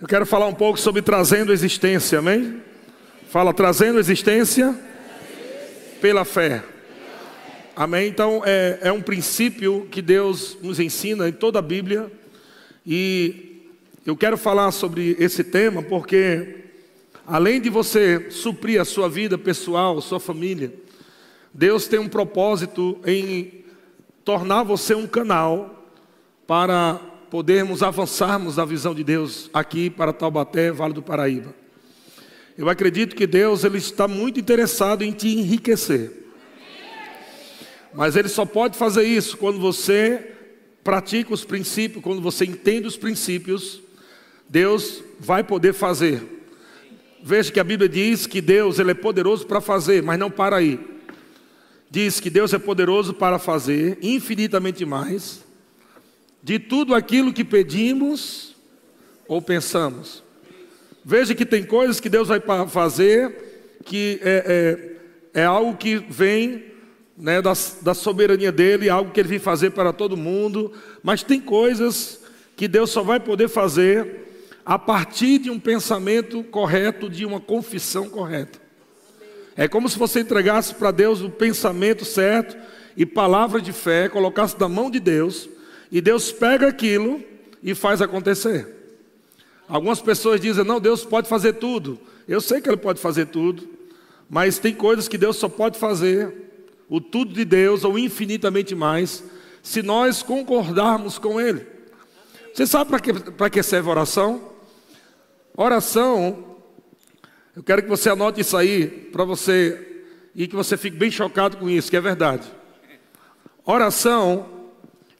Eu quero falar um pouco sobre trazendo existência, amém? Fala, trazendo existência pela fé. Amém? Então, é, é um princípio que Deus nos ensina em toda a Bíblia. E eu quero falar sobre esse tema porque, além de você suprir a sua vida pessoal, sua família, Deus tem um propósito em tornar você um canal para podermos avançarmos na visão de Deus aqui para Taubaté, Vale do Paraíba. Eu acredito que Deus ele está muito interessado em te enriquecer. Mas ele só pode fazer isso quando você pratica os princípios, quando você entende os princípios, Deus vai poder fazer. Veja que a Bíblia diz que Deus ele é poderoso para fazer, mas não para aí. Diz que Deus é poderoso para fazer infinitamente mais de tudo aquilo que pedimos ou pensamos. Veja que tem coisas que Deus vai fazer que é, é, é algo que vem né, da, da soberania dele, algo que ele vem fazer para todo mundo, mas tem coisas que Deus só vai poder fazer a partir de um pensamento correto, de uma confissão correta. É como se você entregasse para Deus o pensamento certo e palavra de fé, colocasse na mão de Deus e Deus pega aquilo e faz acontecer. Algumas pessoas dizem: não, Deus pode fazer tudo. Eu sei que Ele pode fazer tudo, mas tem coisas que Deus só pode fazer, o tudo de Deus, ou infinitamente mais, se nós concordarmos com Ele. Você sabe para que, que serve oração? Oração, eu quero que você anote isso aí, para você, e que você fique bem chocado com isso, que é verdade. Oração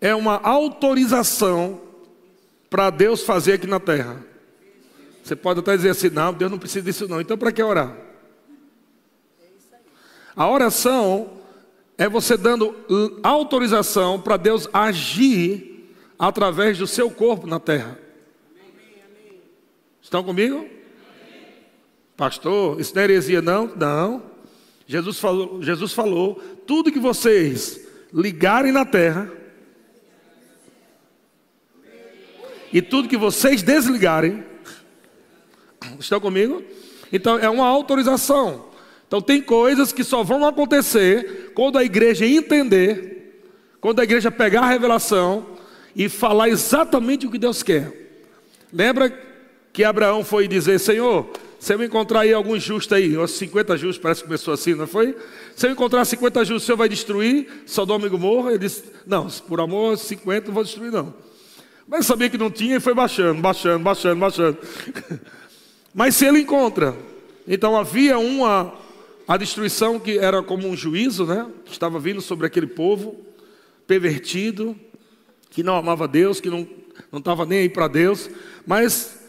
é uma autorização para Deus fazer aqui na terra. Você pode até dizer assim: não, Deus não precisa disso, não. Então, para que orar? A oração é você dando autorização para Deus agir através do seu corpo na terra. Estão comigo? Pastor, isso não é heresia, não? Não. Jesus falou, Jesus falou: tudo que vocês ligarem na terra E tudo que vocês desligarem, estão comigo? Então é uma autorização. Então tem coisas que só vão acontecer quando a igreja entender, quando a igreja pegar a revelação e falar exatamente o que Deus quer. Lembra que Abraão foi dizer: Senhor, se eu encontrar aí alguns justos aí, 50 justos, parece que começou assim, não foi? Se eu encontrar 50 justos, o Senhor vai destruir Sodoma e Gomorra? Ele disse: Não, por amor, 50 não vou destruir, não. Mas sabia que não tinha e foi baixando, baixando, baixando, baixando. Mas se ele encontra, então havia uma a destruição que era como um juízo, né? Que estava vindo sobre aquele povo pervertido, que não amava Deus, que não não estava nem aí para Deus, mas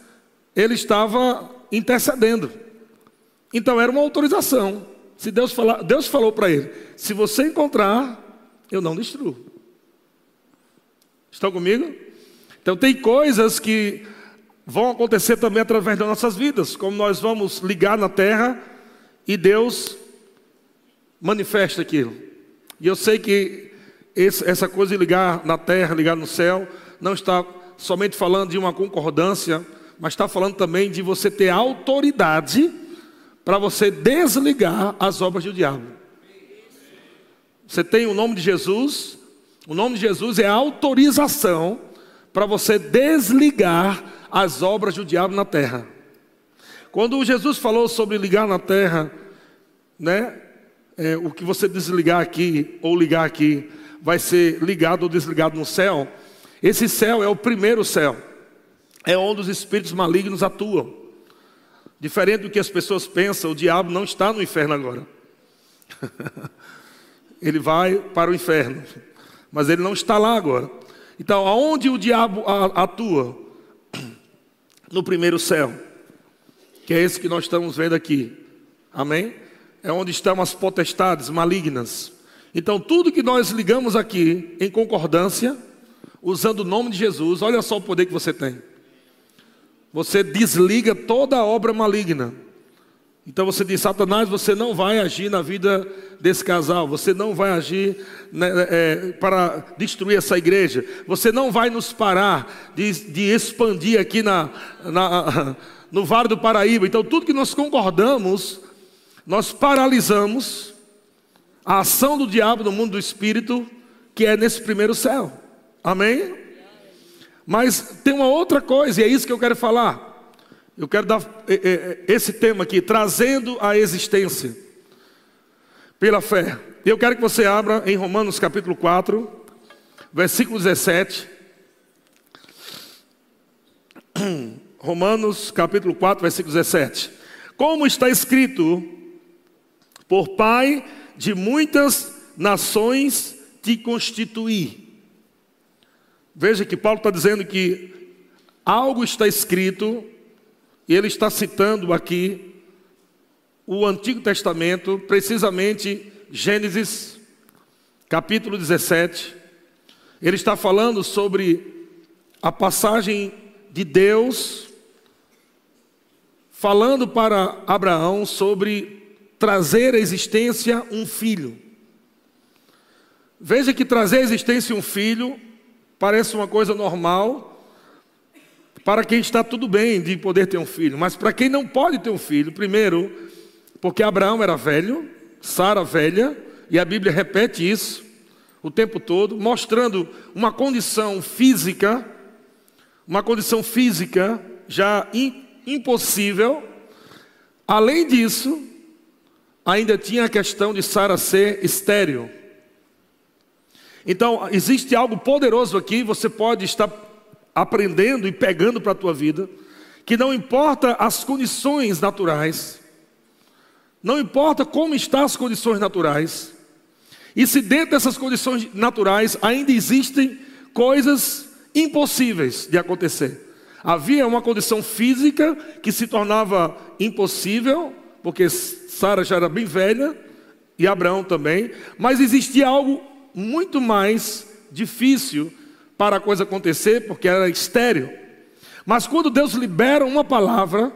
ele estava intercedendo. Então era uma autorização. Se Deus falar, Deus falou para ele: se você encontrar, eu não destruo. Estão comigo? Então, tem coisas que vão acontecer também através das nossas vidas, como nós vamos ligar na terra e Deus manifesta aquilo. E eu sei que esse, essa coisa de ligar na terra, ligar no céu, não está somente falando de uma concordância, mas está falando também de você ter autoridade para você desligar as obras do diabo. Você tem o nome de Jesus, o nome de Jesus é autorização para você desligar as obras do diabo na terra. Quando Jesus falou sobre ligar na terra, né? É, o que você desligar aqui ou ligar aqui vai ser ligado ou desligado no céu. Esse céu é o primeiro céu, é onde os espíritos malignos atuam. Diferente do que as pessoas pensam, o diabo não está no inferno agora. ele vai para o inferno, mas ele não está lá agora. Então, aonde o diabo atua? No primeiro céu, que é esse que nós estamos vendo aqui. Amém? É onde estão as potestades malignas. Então, tudo que nós ligamos aqui em concordância, usando o nome de Jesus, olha só o poder que você tem. Você desliga toda a obra maligna. Então você diz, Satanás, você não vai agir na vida desse casal, você não vai agir né, é, para destruir essa igreja, você não vai nos parar de, de expandir aqui na, na, no Vale do Paraíba. Então tudo que nós concordamos, nós paralisamos a ação do diabo no mundo do espírito, que é nesse primeiro céu. Amém? Mas tem uma outra coisa, e é isso que eu quero falar. Eu quero dar é, é, esse tema aqui, trazendo a existência pela fé. Eu quero que você abra em Romanos capítulo 4, versículo 17. Romanos capítulo 4, versículo 17. Como está escrito, por Pai de muitas nações te constituí. Veja que Paulo está dizendo que algo está escrito e ele está citando aqui o Antigo Testamento, precisamente Gênesis, capítulo 17. Ele está falando sobre a passagem de Deus, falando para Abraão sobre trazer à existência um filho. Veja que trazer à existência um filho parece uma coisa normal, para quem está tudo bem de poder ter um filho, mas para quem não pode ter um filho, primeiro, porque Abraão era velho, Sara velha, e a Bíblia repete isso o tempo todo, mostrando uma condição física, uma condição física já impossível. Além disso, ainda tinha a questão de Sara ser estéril. Então, existe algo poderoso aqui, você pode estar aprendendo e pegando para a tua vida, que não importa as condições naturais, não importa como estão as condições naturais, e se dentro dessas condições naturais ainda existem coisas impossíveis de acontecer. Havia uma condição física que se tornava impossível, porque Sara já era bem velha e Abraão também, mas existia algo muito mais difícil para a coisa acontecer, porque era estéreo. Mas quando Deus libera uma palavra,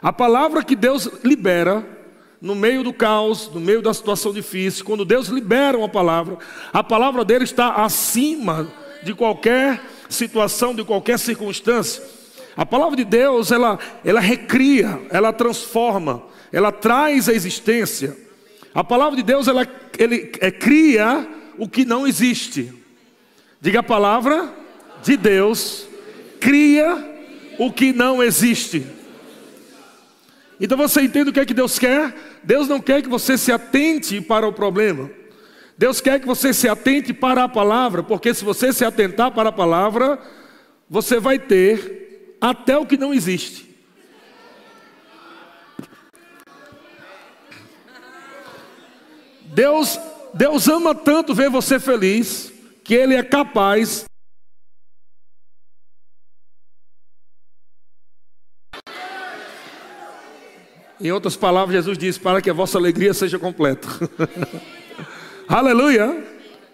a palavra que Deus libera, no meio do caos, no meio da situação difícil, quando Deus libera uma palavra, a palavra dele está acima de qualquer situação, de qualquer circunstância. A palavra de Deus, ela, ela recria, ela transforma, ela traz a existência. A palavra de Deus, ela ele, é, cria o que não existe. Diga a palavra de Deus cria o que não existe. Então você entende o que é que Deus quer? Deus não quer que você se atente para o problema. Deus quer que você se atente para a palavra, porque se você se atentar para a palavra, você vai ter até o que não existe. Deus, Deus ama tanto ver você feliz que ele é capaz Em outras palavras, Jesus diz: para que a vossa alegria seja completa. Aleluia!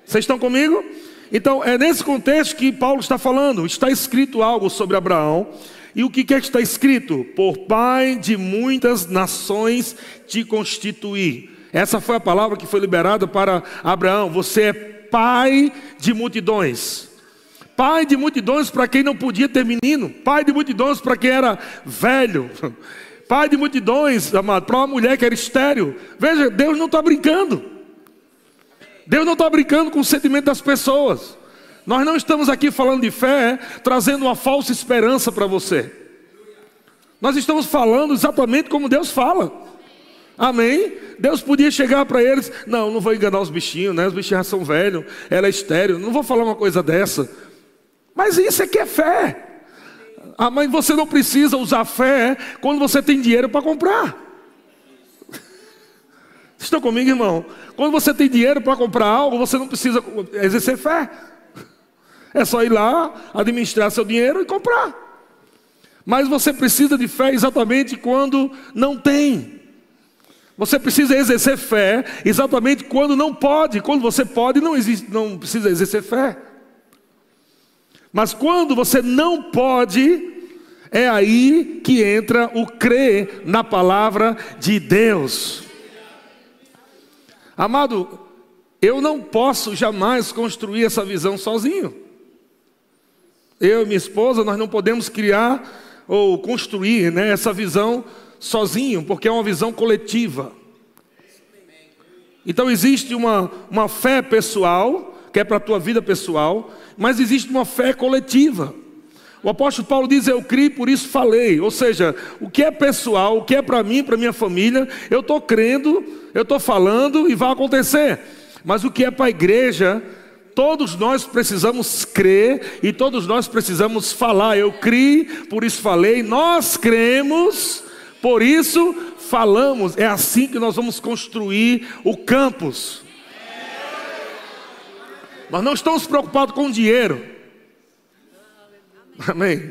Vocês estão comigo? Então, é nesse contexto que Paulo está falando. Está escrito algo sobre Abraão. E o que é que está escrito? Por pai de muitas nações te constituí. Essa foi a palavra que foi liberada para Abraão. Você é pai de multidões. Pai de multidões para quem não podia ter menino, pai de multidões para quem era velho, pai de multidões, amado, para uma mulher que era estéreo. Veja, Deus não está brincando. Deus não está brincando com o sentimento das pessoas. Nós não estamos aqui falando de fé, trazendo uma falsa esperança para você. Nós estamos falando exatamente como Deus fala. Amém? Deus podia chegar para eles, não, não vou enganar os bichinhos, né? Os bichinhos já são velhos, ela é estéreo, não vou falar uma coisa dessa. Mas isso é que é fé. Ah, mas você não precisa usar fé quando você tem dinheiro para comprar. Estão comigo, irmão? Quando você tem dinheiro para comprar algo, você não precisa exercer fé. É só ir lá, administrar seu dinheiro e comprar. Mas você precisa de fé exatamente quando não tem. Você precisa exercer fé exatamente quando não pode. Quando você pode, não, existe, não precisa exercer fé. Mas quando você não pode, É aí que entra o crer na palavra de Deus. Amado, eu não posso jamais construir essa visão sozinho. Eu e minha esposa, nós não podemos criar ou construir né, essa visão sozinho, porque é uma visão coletiva. Então existe uma, uma fé pessoal, que é para a tua vida pessoal, mas existe uma fé coletiva. O apóstolo Paulo diz: Eu criei, por isso falei. Ou seja, o que é pessoal, o que é para mim, para minha família, eu estou crendo, eu estou falando e vai acontecer. Mas o que é para a igreja, todos nós precisamos crer e todos nós precisamos falar. Eu criei, por isso falei. Nós cremos, por isso falamos. É assim que nós vamos construir o campus. Nós não estamos preocupados com dinheiro. Amém.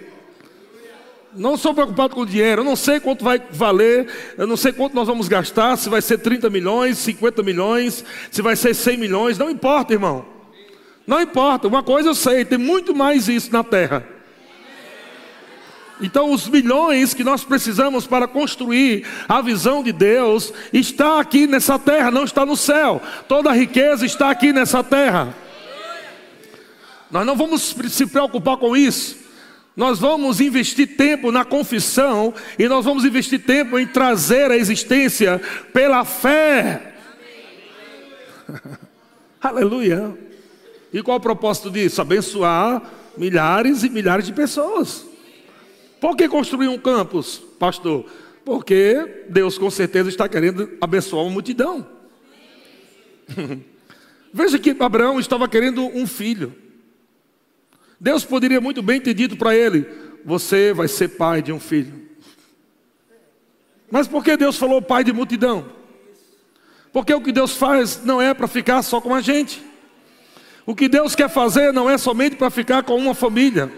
Não sou preocupado com dinheiro, eu não sei quanto vai valer, eu não sei quanto nós vamos gastar, se vai ser 30 milhões, 50 milhões, se vai ser 100 milhões, não importa, irmão. Não importa, uma coisa eu sei, tem muito mais isso na terra. Então, os milhões que nós precisamos para construir a visão de Deus está aqui nessa terra, não está no céu. Toda a riqueza está aqui nessa terra. Nós não vamos se preocupar com isso. Nós vamos investir tempo na confissão e nós vamos investir tempo em trazer a existência pela fé. Aleluia. E qual o propósito disso? Abençoar milhares e milhares de pessoas. Por que construir um campus, pastor? Porque Deus com certeza está querendo abençoar uma multidão. Veja que Abraão estava querendo um filho. Deus poderia muito bem ter dito para ele: Você vai ser pai de um filho. Mas por que Deus falou pai de multidão? Porque o que Deus faz não é para ficar só com a gente. O que Deus quer fazer não é somente para ficar com uma família.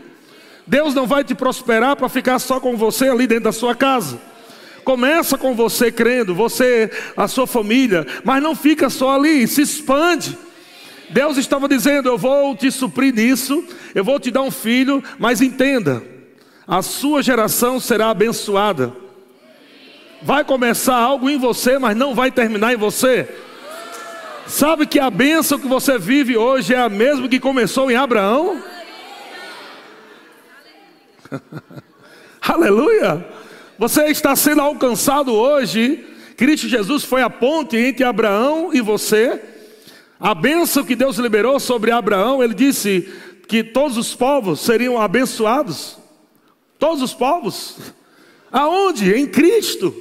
Deus não vai te prosperar para ficar só com você ali dentro da sua casa. Começa com você crendo, você, a sua família, mas não fica só ali, se expande. Deus estava dizendo: Eu vou te suprir nisso, eu vou te dar um filho, mas entenda, a sua geração será abençoada. Vai começar algo em você, mas não vai terminar em você. Sabe que a bênção que você vive hoje é a mesma que começou em Abraão? Aleluia! Você está sendo alcançado hoje. Cristo Jesus foi a ponte entre Abraão e você. A bênção que Deus liberou sobre Abraão, ele disse que todos os povos seriam abençoados. Todos os povos. Aonde? Em Cristo.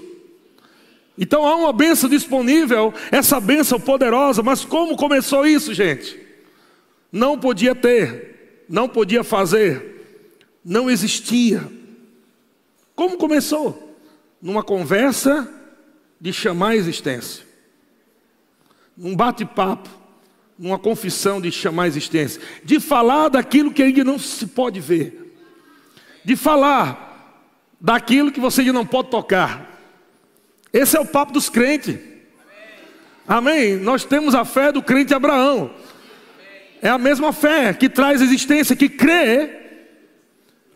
Então há uma bênção disponível, essa bênção poderosa, mas como começou isso, gente? Não podia ter, não podia fazer, não existia. Como começou? Numa conversa de chamar a existência, num bate-papo, numa confissão de chamar a existência, de falar daquilo que ainda não se pode ver, de falar daquilo que você ainda não pode tocar. Esse é o papo dos crentes. Amém? Nós temos a fé do crente Abraão. É a mesma fé que traz existência, que crê.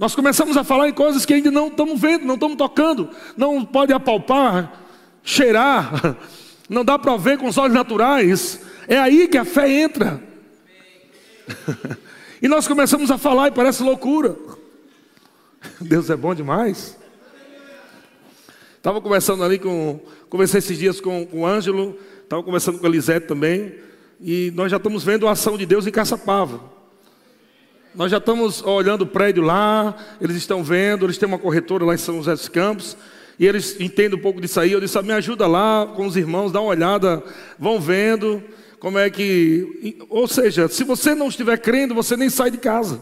Nós começamos a falar em coisas que ainda não estamos vendo, não estamos tocando, não pode apalpar, cheirar, não dá para ver com os olhos naturais, é aí que a fé entra. e nós começamos a falar e parece loucura. Deus é bom demais. Estava conversando ali com. Conversei esses dias com, com o Ângelo, estava conversando com a Elisete também. E nós já estamos vendo a ação de Deus em Caçapava. Nós já estamos olhando o prédio lá, eles estão vendo, eles têm uma corretora lá em São José dos Campos, e eles entendem um pouco disso aí. Eu disse: ah, me ajuda lá com os irmãos, dá uma olhada, vão vendo. Como é que. Ou seja, se você não estiver crendo, você nem sai de casa.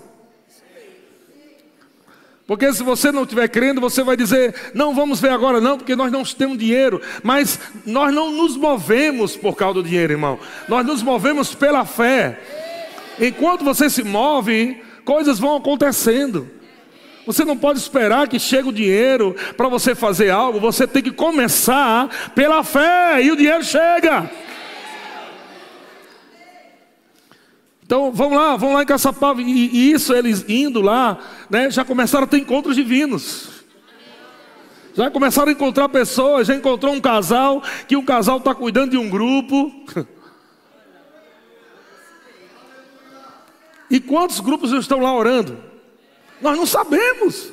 Porque se você não estiver crendo, você vai dizer: não vamos ver agora, não, porque nós não temos dinheiro. Mas nós não nos movemos por causa do dinheiro, irmão. Nós nos movemos pela fé. Enquanto você se move, coisas vão acontecendo. Você não pode esperar que chegue o dinheiro para você fazer algo. Você tem que começar pela fé e o dinheiro chega. Então vamos lá, vamos lá em Caçapava. E, isso eles indo lá, né, já começaram a ter encontros divinos. Já começaram a encontrar pessoas, já encontrou um casal, que um casal está cuidando de um grupo. E quantos grupos estão lá orando? Nós não sabemos.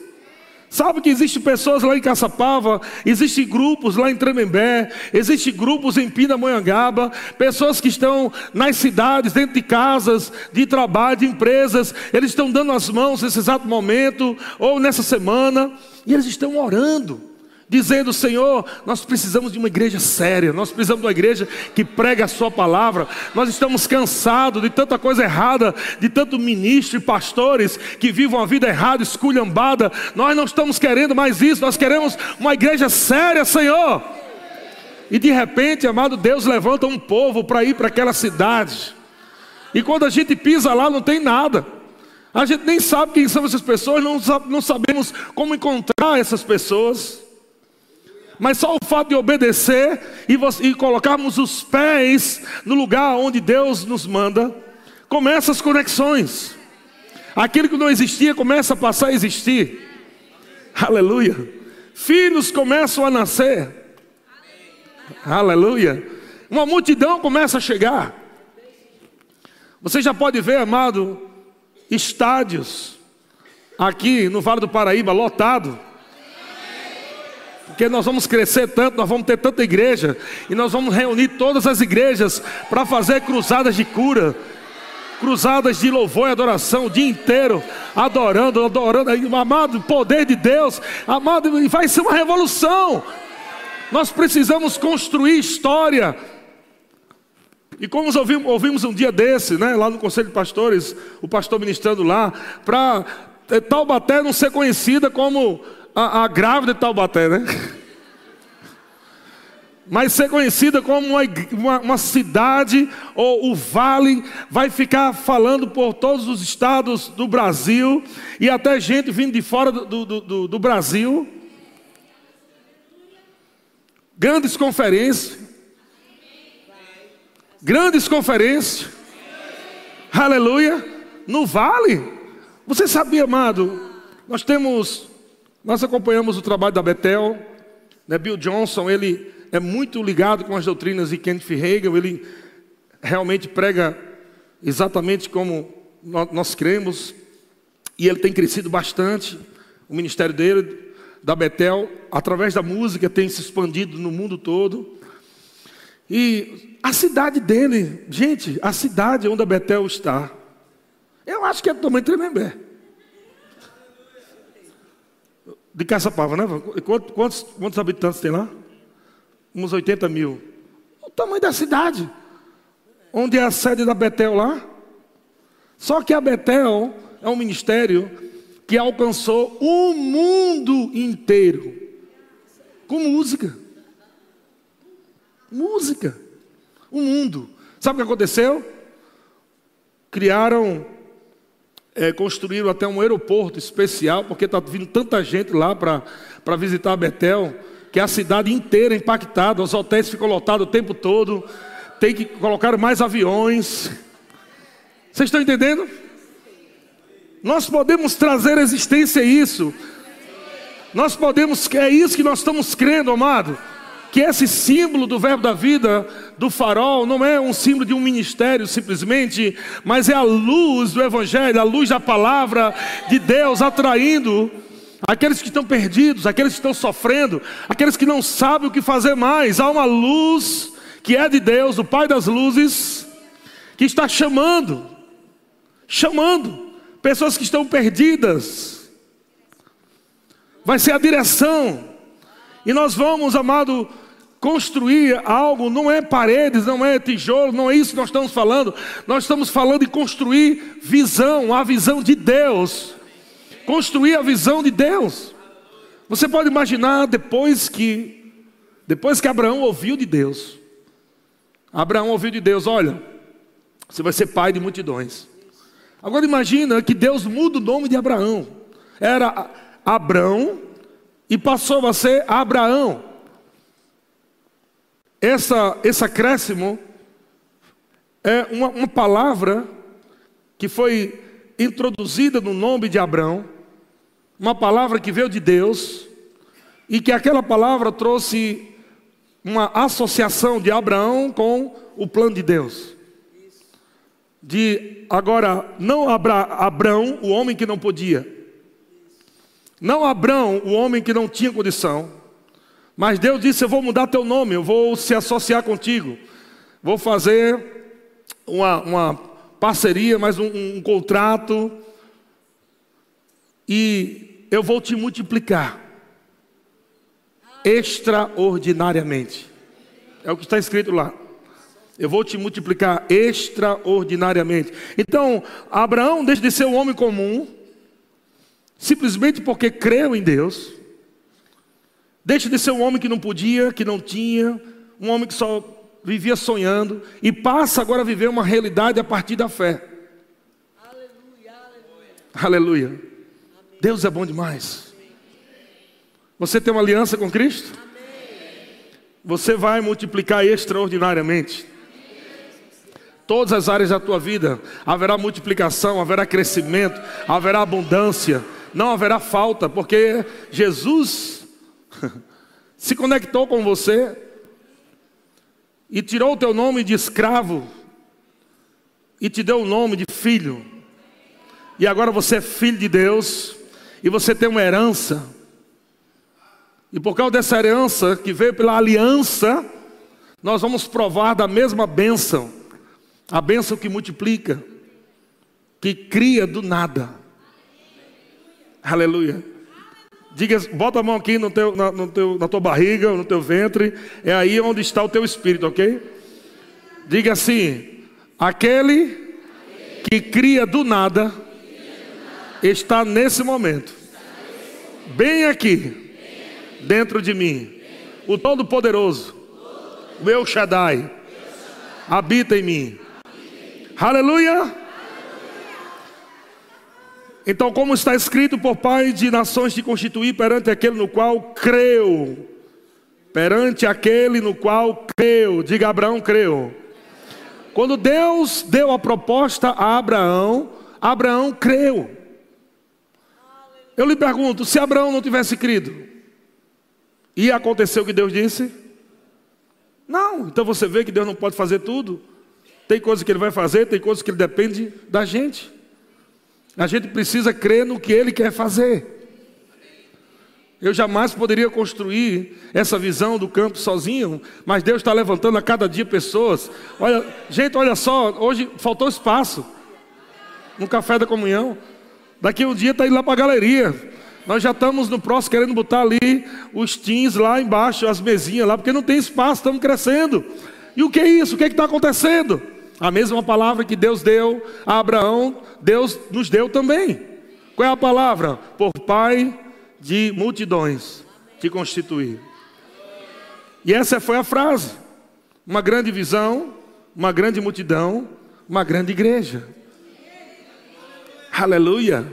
Sabe que existem pessoas lá em Caçapava, existem grupos lá em Tremembé, existem grupos em Pindamonhangaba, pessoas que estão nas cidades, dentro de casas, de trabalho, de empresas, eles estão dando as mãos nesse exato momento, ou nessa semana, e eles estão orando dizendo: Senhor, nós precisamos de uma igreja séria, nós precisamos de uma igreja que prega a Sua palavra. Nós estamos cansados de tanta coisa errada, de tanto ministro e pastores que vivam a vida errada, esculhambada. Nós não estamos querendo mais isso, nós queremos uma igreja séria, Senhor. E de repente, amado Deus, levanta um povo para ir para aquela cidade. E quando a gente pisa lá, não tem nada. A gente nem sabe quem são essas pessoas, não, não sabemos como encontrar essas pessoas mas só o fato de obedecer e, e colocarmos os pés no lugar onde Deus nos manda, começa as conexões. Aquilo que não existia começa a passar a existir. Aleluia. Filhos começam a nascer. Aleluia. Uma multidão começa a chegar. Você já pode ver, amado, estádios aqui no Vale do Paraíba lotado porque nós vamos crescer tanto, nós vamos ter tanta igreja, e nós vamos reunir todas as igrejas para fazer cruzadas de cura, cruzadas de louvor e adoração o dia inteiro, adorando, adorando, amado, poder de Deus, amado, vai ser uma revolução. Nós precisamos construir história. E como ouvimos, ouvimos um dia desse, né, lá no Conselho de Pastores, o pastor ministrando lá, para eh, Taubaté não ser conhecida como a, a grávida de Taubaté, né? Mas ser conhecida como uma, uma, uma, cidade ou o vale vai ficar falando por todos os estados do Brasil e até gente vindo de fora do, do, do, do Brasil. Grandes conferências. Grandes conferências. Aleluia. No vale. Você sabia, amado? Nós temos nós acompanhamos o trabalho da Betel, né? Bill Johnson, ele é muito ligado com as doutrinas de Kenneth Hagel, ele realmente prega exatamente como nós cremos, e ele tem crescido bastante, o ministério dele, da Betel, através da música, tem se expandido no mundo todo. E a cidade dele, gente, a cidade onde a Betel está, eu acho que é de Tremembé. De Caçapava, né? Quantos, quantos habitantes tem lá? Uns 80 mil. O tamanho da cidade. Onde é a sede da Betel lá? Só que a Betel é um ministério que alcançou o mundo inteiro com música. Música. O mundo. Sabe o que aconteceu? Criaram é, construíram até um aeroporto especial, porque está vindo tanta gente lá para visitar Betel, que a cidade inteira é impactada, os hotéis ficam lotados o tempo todo, tem que colocar mais aviões. Vocês estão entendendo? Nós podemos trazer existência a isso. Nós podemos, é isso que nós estamos crendo, amado que esse símbolo do verbo da vida, do farol, não é um símbolo de um ministério simplesmente, mas é a luz do Evangelho, a luz da palavra de Deus atraindo aqueles que estão perdidos, aqueles que estão sofrendo, aqueles que não sabem o que fazer mais. Há uma luz que é de Deus, o Pai das luzes, que está chamando, chamando pessoas que estão perdidas. Vai ser a direção. E nós vamos, amado, Construir algo não é paredes, não é tijolo, não é isso que nós estamos falando. Nós estamos falando de construir visão, a visão de Deus. Construir a visão de Deus. Você pode imaginar depois que depois que Abraão ouviu de Deus. Abraão ouviu de Deus, olha, você vai ser pai de multidões. Agora imagina que Deus muda o nome de Abraão. Era Abraão e passou a ser Abraão. Essa, esse acréscimo é uma, uma palavra que foi introduzida no nome de Abraão, uma palavra que veio de Deus, e que aquela palavra trouxe uma associação de Abraão com o plano de Deus. De agora, não Abra, Abraão, o homem que não podia, não Abraão, o homem que não tinha condição, mas Deus disse: Eu vou mudar teu nome, eu vou se associar contigo, vou fazer uma, uma parceria, mais um, um contrato, e eu vou te multiplicar extraordinariamente. É o que está escrito lá. Eu vou te multiplicar extraordinariamente. Então, Abraão deixa de ser um homem comum, simplesmente porque creu em Deus. Deixa de ser um homem que não podia, que não tinha, um homem que só vivia sonhando e passa agora a viver uma realidade a partir da fé. Aleluia. aleluia. aleluia. Deus é bom demais. Você tem uma aliança com Cristo? Você vai multiplicar extraordinariamente. Todas as áreas da tua vida haverá multiplicação, haverá crescimento, haverá abundância, não haverá falta, porque Jesus se conectou com você e tirou o teu nome de escravo e te deu o nome de filho. E agora você é filho de Deus e você tem uma herança. E por causa dessa herança que veio pela aliança, nós vamos provar da mesma bênção a bênção que multiplica, que cria do nada. Aleluia. Diga, bota a mão aqui no teu, na, no teu, na tua barriga, no teu ventre. É aí onde está o teu espírito, ok? Diga assim: aquele que cria do nada está nesse momento, bem aqui, dentro de mim. O Todo-Poderoso, o El Shaddai, habita em mim. Aleluia! Então, como está escrito por Pai de nações te constituir perante aquele no qual creu. Perante aquele no qual creu. Diga Abraão creu. Quando Deus deu a proposta a Abraão, Abraão creu. Eu lhe pergunto, se Abraão não tivesse crido, ia acontecer o que Deus disse? Não, então você vê que Deus não pode fazer tudo. Tem coisas que ele vai fazer, tem coisas que ele depende da gente. A gente precisa crer no que ele quer fazer. Eu jamais poderia construir essa visão do campo sozinho, mas Deus está levantando a cada dia pessoas. Olha, gente, olha só, hoje faltou espaço no café da comunhão. Daqui um dia está indo lá para a galeria. Nós já estamos no próximo querendo botar ali os teens lá embaixo, as mesinhas lá, porque não tem espaço, estamos crescendo. E o que é isso? O que é está acontecendo? A mesma palavra que Deus deu a Abraão, Deus nos deu também. Qual é a palavra? Por pai de multidões te constituir. E essa foi a frase. Uma grande visão, uma grande multidão, uma grande igreja. Aleluia.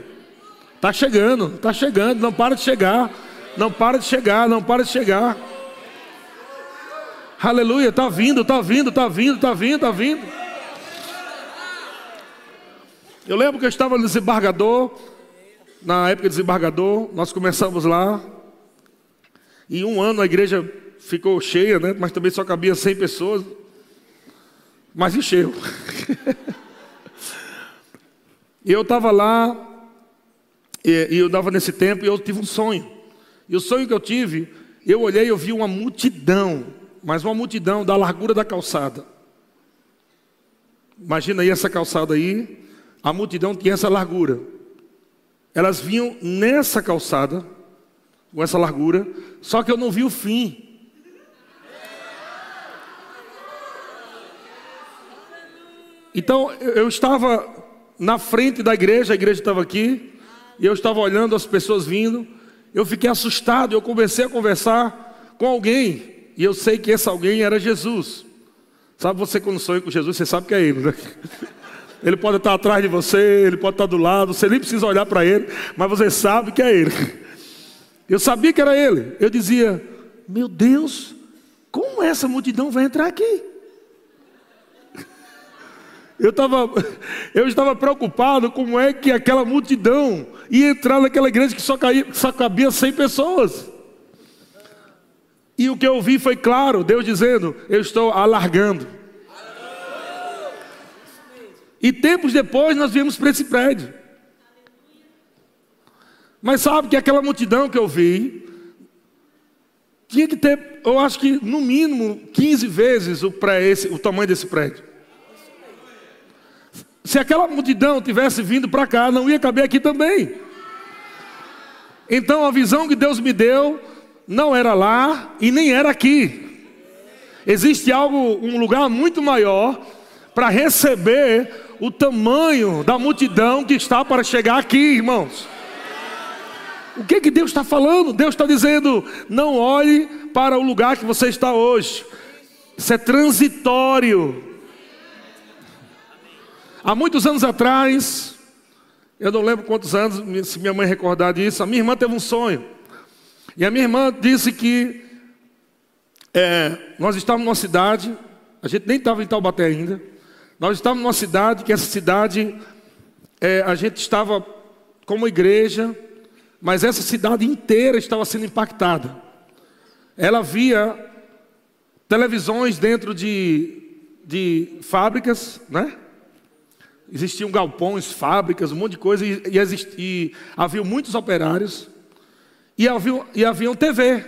Está chegando, está chegando, não para de chegar, não para de chegar, não para de chegar. Aleluia, está vindo, está vindo, está vindo, está vindo, está vindo. Eu lembro que eu estava no desembargador, na época do desembargador, nós começamos lá. Em um ano a igreja ficou cheia, né? mas também só cabia 100 pessoas. Mas encheu. e eu estava lá, e, e eu dava nesse tempo, e eu tive um sonho. E o sonho que eu tive, eu olhei e eu vi uma multidão, mas uma multidão da largura da calçada. Imagina aí essa calçada aí, a multidão tinha essa largura. Elas vinham nessa calçada, com essa largura, só que eu não vi o fim. Então eu estava na frente da igreja, a igreja estava aqui, e eu estava olhando as pessoas vindo. Eu fiquei assustado, eu comecei a conversar com alguém, e eu sei que esse alguém era Jesus. Sabe você quando sonha com Jesus, você sabe que é ele, né? Ele pode estar atrás de você, ele pode estar do lado, você nem precisa olhar para ele, mas você sabe que é ele. Eu sabia que era ele. Eu dizia: Meu Deus, como essa multidão vai entrar aqui? Eu, tava, eu estava preocupado como é que aquela multidão ia entrar naquela igreja que só, caía, só cabia 100 pessoas. E o que eu vi foi claro, Deus dizendo: Eu estou alargando. E tempos depois nós viemos para esse prédio. Mas sabe que aquela multidão que eu vi, tinha que ter, eu acho que no mínimo 15 vezes o, esse, o tamanho desse prédio. Se aquela multidão tivesse vindo para cá, não ia caber aqui também. Então a visão que Deus me deu não era lá e nem era aqui. Existe algo, um lugar muito maior para receber o tamanho da multidão que está para chegar aqui, irmãos. O que que Deus está falando? Deus está dizendo: não olhe para o lugar que você está hoje. Isso é transitório. Há muitos anos atrás, eu não lembro quantos anos, se minha mãe recordar disso, a minha irmã teve um sonho. E a minha irmã disse que é, nós estávamos numa cidade, a gente nem estava em Taubaté ainda. Nós estávamos numa cidade que essa cidade, é, a gente estava como igreja, mas essa cidade inteira estava sendo impactada. Ela via televisões dentro de, de fábricas, né? Existiam galpões, fábricas, um monte de coisa, e, e, e havia muitos operários, e havia, e havia TV.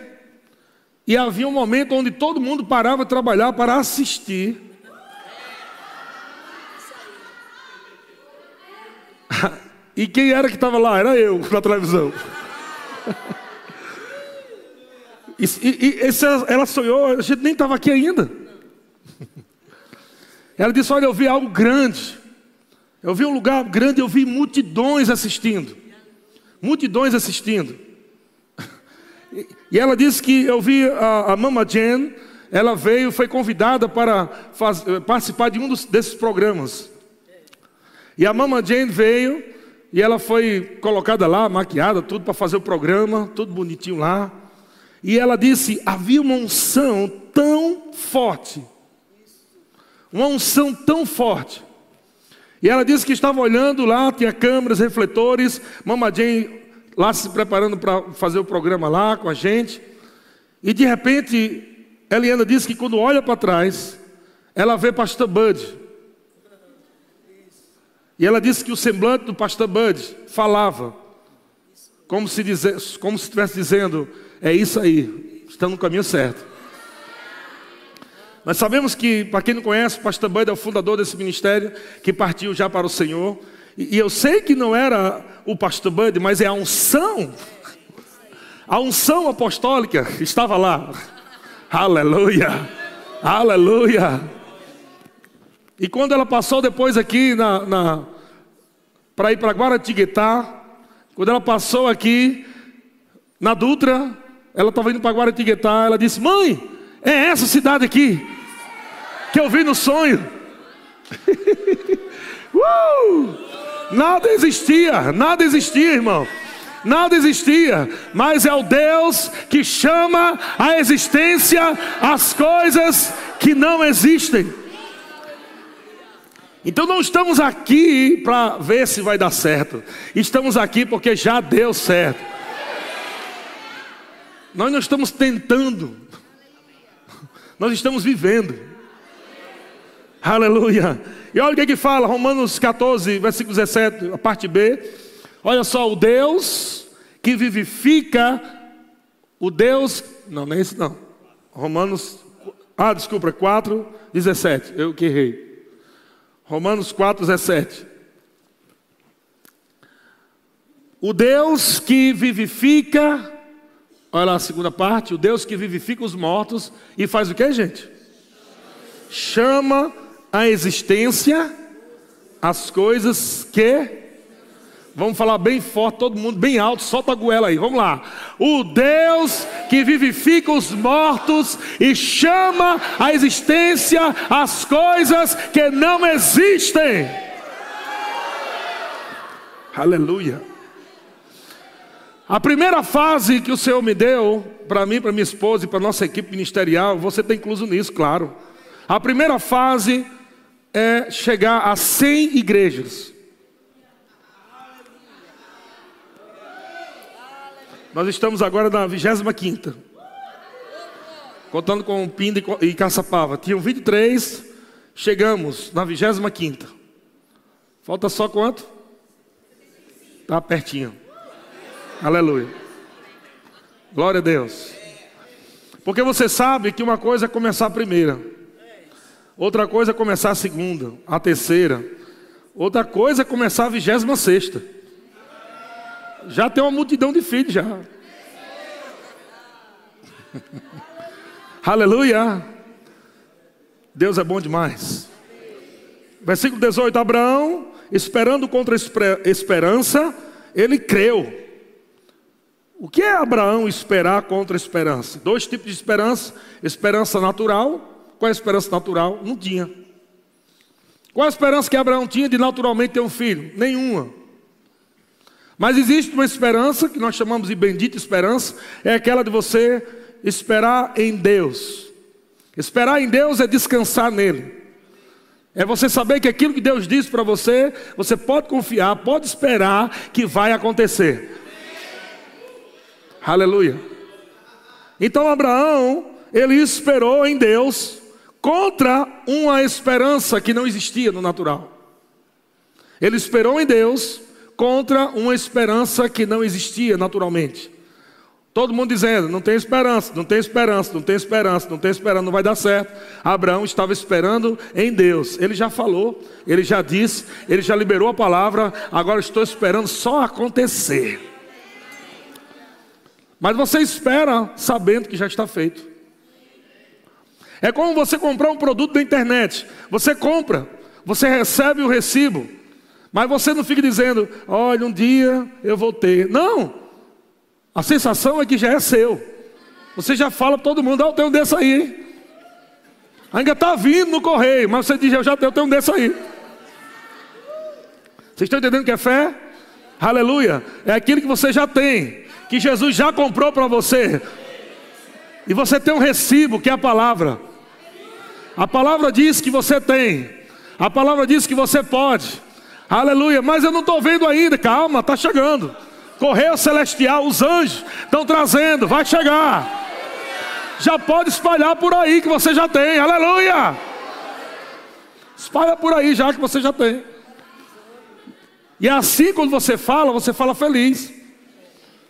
E havia um momento onde todo mundo parava de trabalhar para assistir. E quem era que estava lá? Era eu, na televisão. E, e, e ela sonhou, a gente nem estava aqui ainda. Ela disse: Olha, eu vi algo grande. Eu vi um lugar grande, eu vi multidões assistindo. Multidões assistindo. E ela disse que eu vi a, a Mama Jen, ela veio, foi convidada para faz, participar de um dos, desses programas. E a Mama Jane veio e ela foi colocada lá, maquiada, tudo para fazer o programa, tudo bonitinho lá. E ela disse: havia uma unção tão forte, uma unção tão forte. E ela disse que estava olhando lá, tinha câmeras, refletores, Mama Jane lá se preparando para fazer o programa lá com a gente. E de repente, Eliana disse que quando olha para trás, ela vê Pastor Bud e ela disse que o semblante do pastor Bud falava, como se, como se estivesse dizendo: é isso aí, estamos no caminho certo. Nós sabemos que, para quem não conhece, o pastor Bud é o fundador desse ministério, que partiu já para o Senhor. E, e eu sei que não era o pastor Bud, mas é a unção, a unção apostólica estava lá. Aleluia, aleluia. E quando ela passou depois aqui na, na para ir para Guaratinguetá, quando ela passou aqui na Dutra, ela estava indo para Guaratinguetá, ela disse: "Mãe, é essa cidade aqui que eu vi no sonho". uh! Nada existia, nada existia, irmão. Nada existia, mas é o Deus que chama à existência as coisas que não existem. Então não estamos aqui para ver se vai dar certo. Estamos aqui porque já deu certo. Nós não estamos tentando. Nós estamos vivendo. Aleluia. E olha o que, é que fala, Romanos 14, versículo 17, a parte B. Olha só, o Deus que vivifica, o Deus. Não, não é esse não. Romanos. Ah, desculpa, 4, 17. Eu que errei. Romanos 4, 17. O Deus que vivifica, olha lá a segunda parte, o Deus que vivifica os mortos e faz o que, gente? Chama a existência as coisas que Vamos falar bem forte, todo mundo bem alto, solta a goela aí, vamos lá. O Deus que vivifica os mortos e chama à existência as coisas que não existem. Aleluia. A primeira fase que o Senhor me deu, para mim, para minha esposa e para nossa equipe ministerial, você está incluso nisso, claro. A primeira fase é chegar a 100 igrejas. Nós estamos agora na 25 Contando com Pinda e Caçapava. Tinham 23, chegamos na 25 Falta só quanto? Está pertinho. Aleluia. Glória a Deus. Porque você sabe que uma coisa é começar a primeira, outra coisa é começar a segunda, a terceira, outra coisa é começar a vigésima sexta. Já tem uma multidão de filhos já. Aleluia. Deus é bom demais. Versículo 18: Abraão, esperando contra esperança, ele creu. O que é Abraão esperar contra esperança? Dois tipos de esperança: esperança natural. Qual é a esperança natural? Não tinha. Qual a esperança que Abraão tinha de naturalmente ter um filho? Nenhuma. Mas existe uma esperança que nós chamamos de bendita esperança, é aquela de você esperar em Deus. Esperar em Deus é descansar nele. É você saber que aquilo que Deus diz para você, você pode confiar, pode esperar que vai acontecer. Aleluia. Então Abraão, ele esperou em Deus contra uma esperança que não existia no natural. Ele esperou em Deus contra uma esperança que não existia naturalmente. Todo mundo dizendo: não tem esperança, não tem esperança, não tem esperança, não tem esperança, não vai dar certo. Abraão estava esperando em Deus. Ele já falou, ele já disse, ele já liberou a palavra. Agora estou esperando só acontecer. Mas você espera sabendo que já está feito. É como você comprar um produto da internet. Você compra, você recebe o recibo, mas você não fica dizendo: olha, um dia eu vou ter. Não! A sensação é que já é seu. Você já fala para todo mundo, ah, eu tenho um desse aí. Ainda está vindo no correio, mas você diz, eu já tenho, eu tenho um desse aí. Vocês estão entendendo que é fé? Aleluia. É aquilo que você já tem, que Jesus já comprou para você. E você tem um recibo, que é a palavra. A palavra diz que você tem. A palavra diz que você pode. Aleluia. Mas eu não estou vendo ainda. Calma, está chegando. Correio celestial, os anjos estão trazendo, vai chegar. Já pode espalhar por aí que você já tem, aleluia. Espalha por aí já que você já tem. E assim quando você fala, você fala feliz.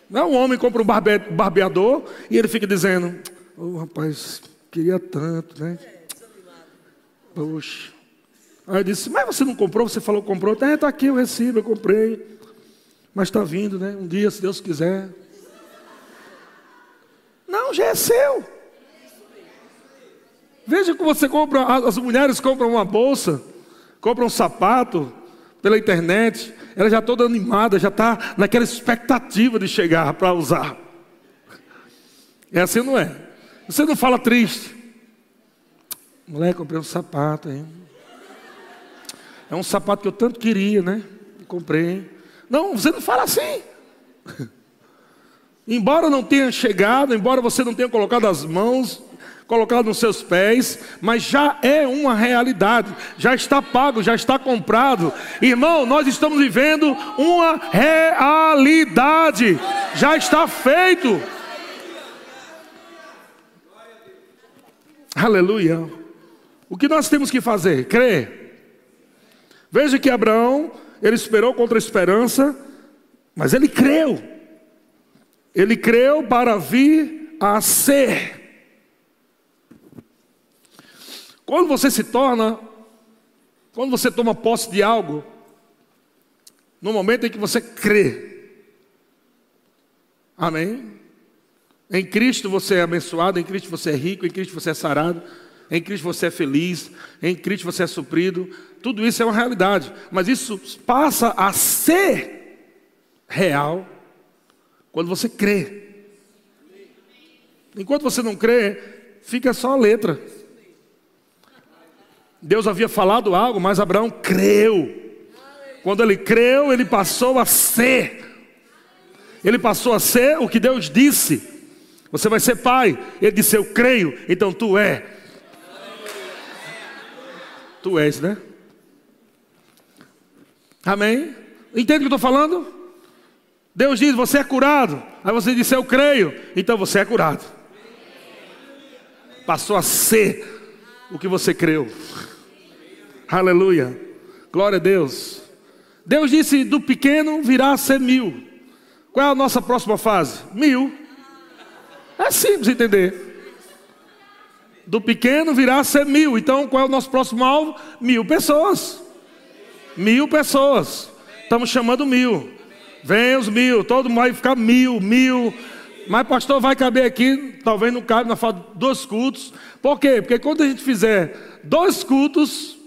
Não é um homem compra um barbe barbeador e ele fica dizendo: Oh rapaz, queria tanto, né? Poxa. Aí eu disse, mas você não comprou? Você falou que comprou. É, está aqui o recibo, eu comprei. Mas está vindo, né? Um dia, se Deus quiser. Não, já é seu. Veja que você compra, as mulheres compram uma bolsa, compram um sapato pela internet, ela já toda animada, já está naquela expectativa de chegar para usar. É assim, não é? Você não fala triste. Moleque, comprei um sapato, hein? É um sapato que eu tanto queria, né? Comprei. Não, você não fala assim. embora não tenha chegado, embora você não tenha colocado as mãos, colocado nos seus pés, mas já é uma realidade, já está pago, já está comprado. Irmão, nós estamos vivendo uma realidade, já está feito. Aleluia. O que nós temos que fazer? Crer. Veja que Abraão ele esperou contra a esperança, mas ele creu. Ele creu para vir a ser. Quando você se torna, quando você toma posse de algo, no momento em que você crê, amém? Em Cristo você é abençoado, em Cristo você é rico, em Cristo você é sarado, em Cristo você é feliz, em Cristo você é suprido, tudo isso é uma realidade, mas isso passa a ser real quando você crê. Enquanto você não crê, fica só a letra. Deus havia falado algo, mas Abraão creu. Quando ele creu, ele passou a ser. Ele passou a ser o que Deus disse. Você vai ser pai. Ele disse: Eu creio, então tu é. Tu és, né? Amém? Entende o que eu estou falando? Deus diz: Você é curado. Aí você disse: Eu creio. Então você é curado. Passou a ser o que você creu. Aleluia. Glória a Deus. Deus disse: Do pequeno virá a ser mil. Qual é a nossa próxima fase? Mil. É simples entender. Do pequeno virá a ser mil. Então, qual é o nosso próximo alvo? Mil pessoas. Mil pessoas. Estamos chamando mil. Vem os mil. Todo mundo vai ficar mil, mil. Mas, pastor, vai caber aqui. Talvez não cabe na falta dois cultos. Por quê? Porque quando a gente fizer dois cultos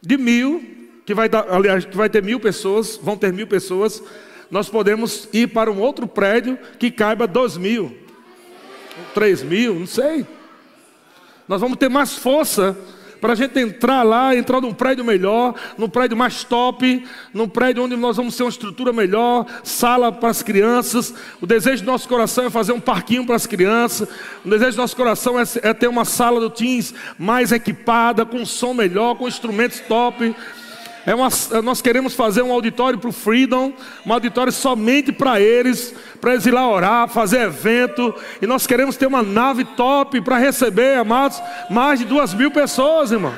de mil, que vai dar, aliás, que vai ter mil pessoas, vão ter mil pessoas nós podemos ir para um outro prédio que caiba dois mil, três mil, não sei. Nós vamos ter mais força para a gente entrar lá, entrar num prédio melhor, num prédio mais top, num prédio onde nós vamos ter uma estrutura melhor, sala para as crianças. O desejo do nosso coração é fazer um parquinho para as crianças. O desejo do nosso coração é, é ter uma sala do Teams mais equipada, com som melhor, com instrumentos top. É uma, nós queremos fazer um auditório para o Freedom, um auditório somente para eles, para eles ir lá orar, fazer evento. E nós queremos ter uma nave top para receber, amados, mais de duas mil pessoas, irmão.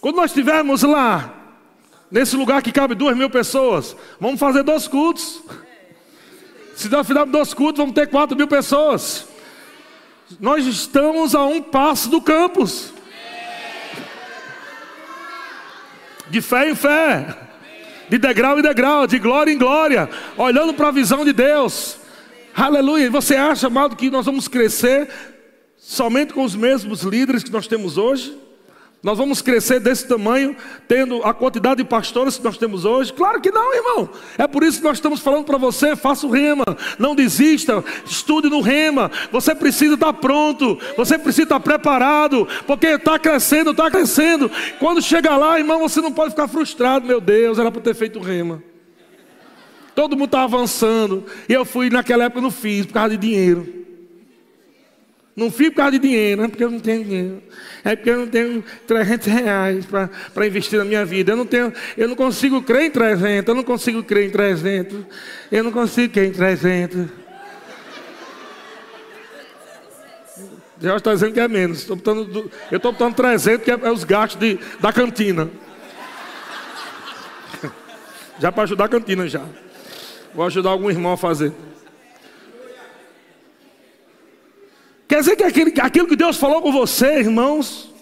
Quando nós estivermos lá, nesse lugar que cabe duas mil pessoas, vamos fazer dois cultos. Se nós fizermos dois cultos, vamos ter quatro mil pessoas. Nós estamos a um passo do campus. De fé em fé, de degrau em degrau, de glória em glória, olhando para a visão de Deus. Aleluia. Você acha, amado, que nós vamos crescer somente com os mesmos líderes que nós temos hoje? Nós vamos crescer desse tamanho, tendo a quantidade de pastores que nós temos hoje? Claro que não, irmão. É por isso que nós estamos falando para você: faça o rema, não desista, estude no rema. Você precisa estar pronto, você precisa estar preparado, porque está crescendo, está crescendo. Quando chegar lá, irmão, você não pode ficar frustrado. Meu Deus, era para ter feito o rema. Todo mundo está avançando, e eu fui naquela época, não fiz por causa de dinheiro. Não fico por causa de dinheiro, não é porque eu não tenho dinheiro. É porque eu não tenho 300 reais para investir na minha vida. Eu não, tenho, eu não consigo crer em 300. Eu não consigo crer em 300. Eu não consigo crer em 300. Já está dizendo que é menos. Estou botando, eu estou botando 300, que é, é os gastos de, da cantina. Já para ajudar a cantina já. Vou ajudar algum irmão a fazer. Quer dizer que aquilo, aquilo que Deus falou com você, irmãos,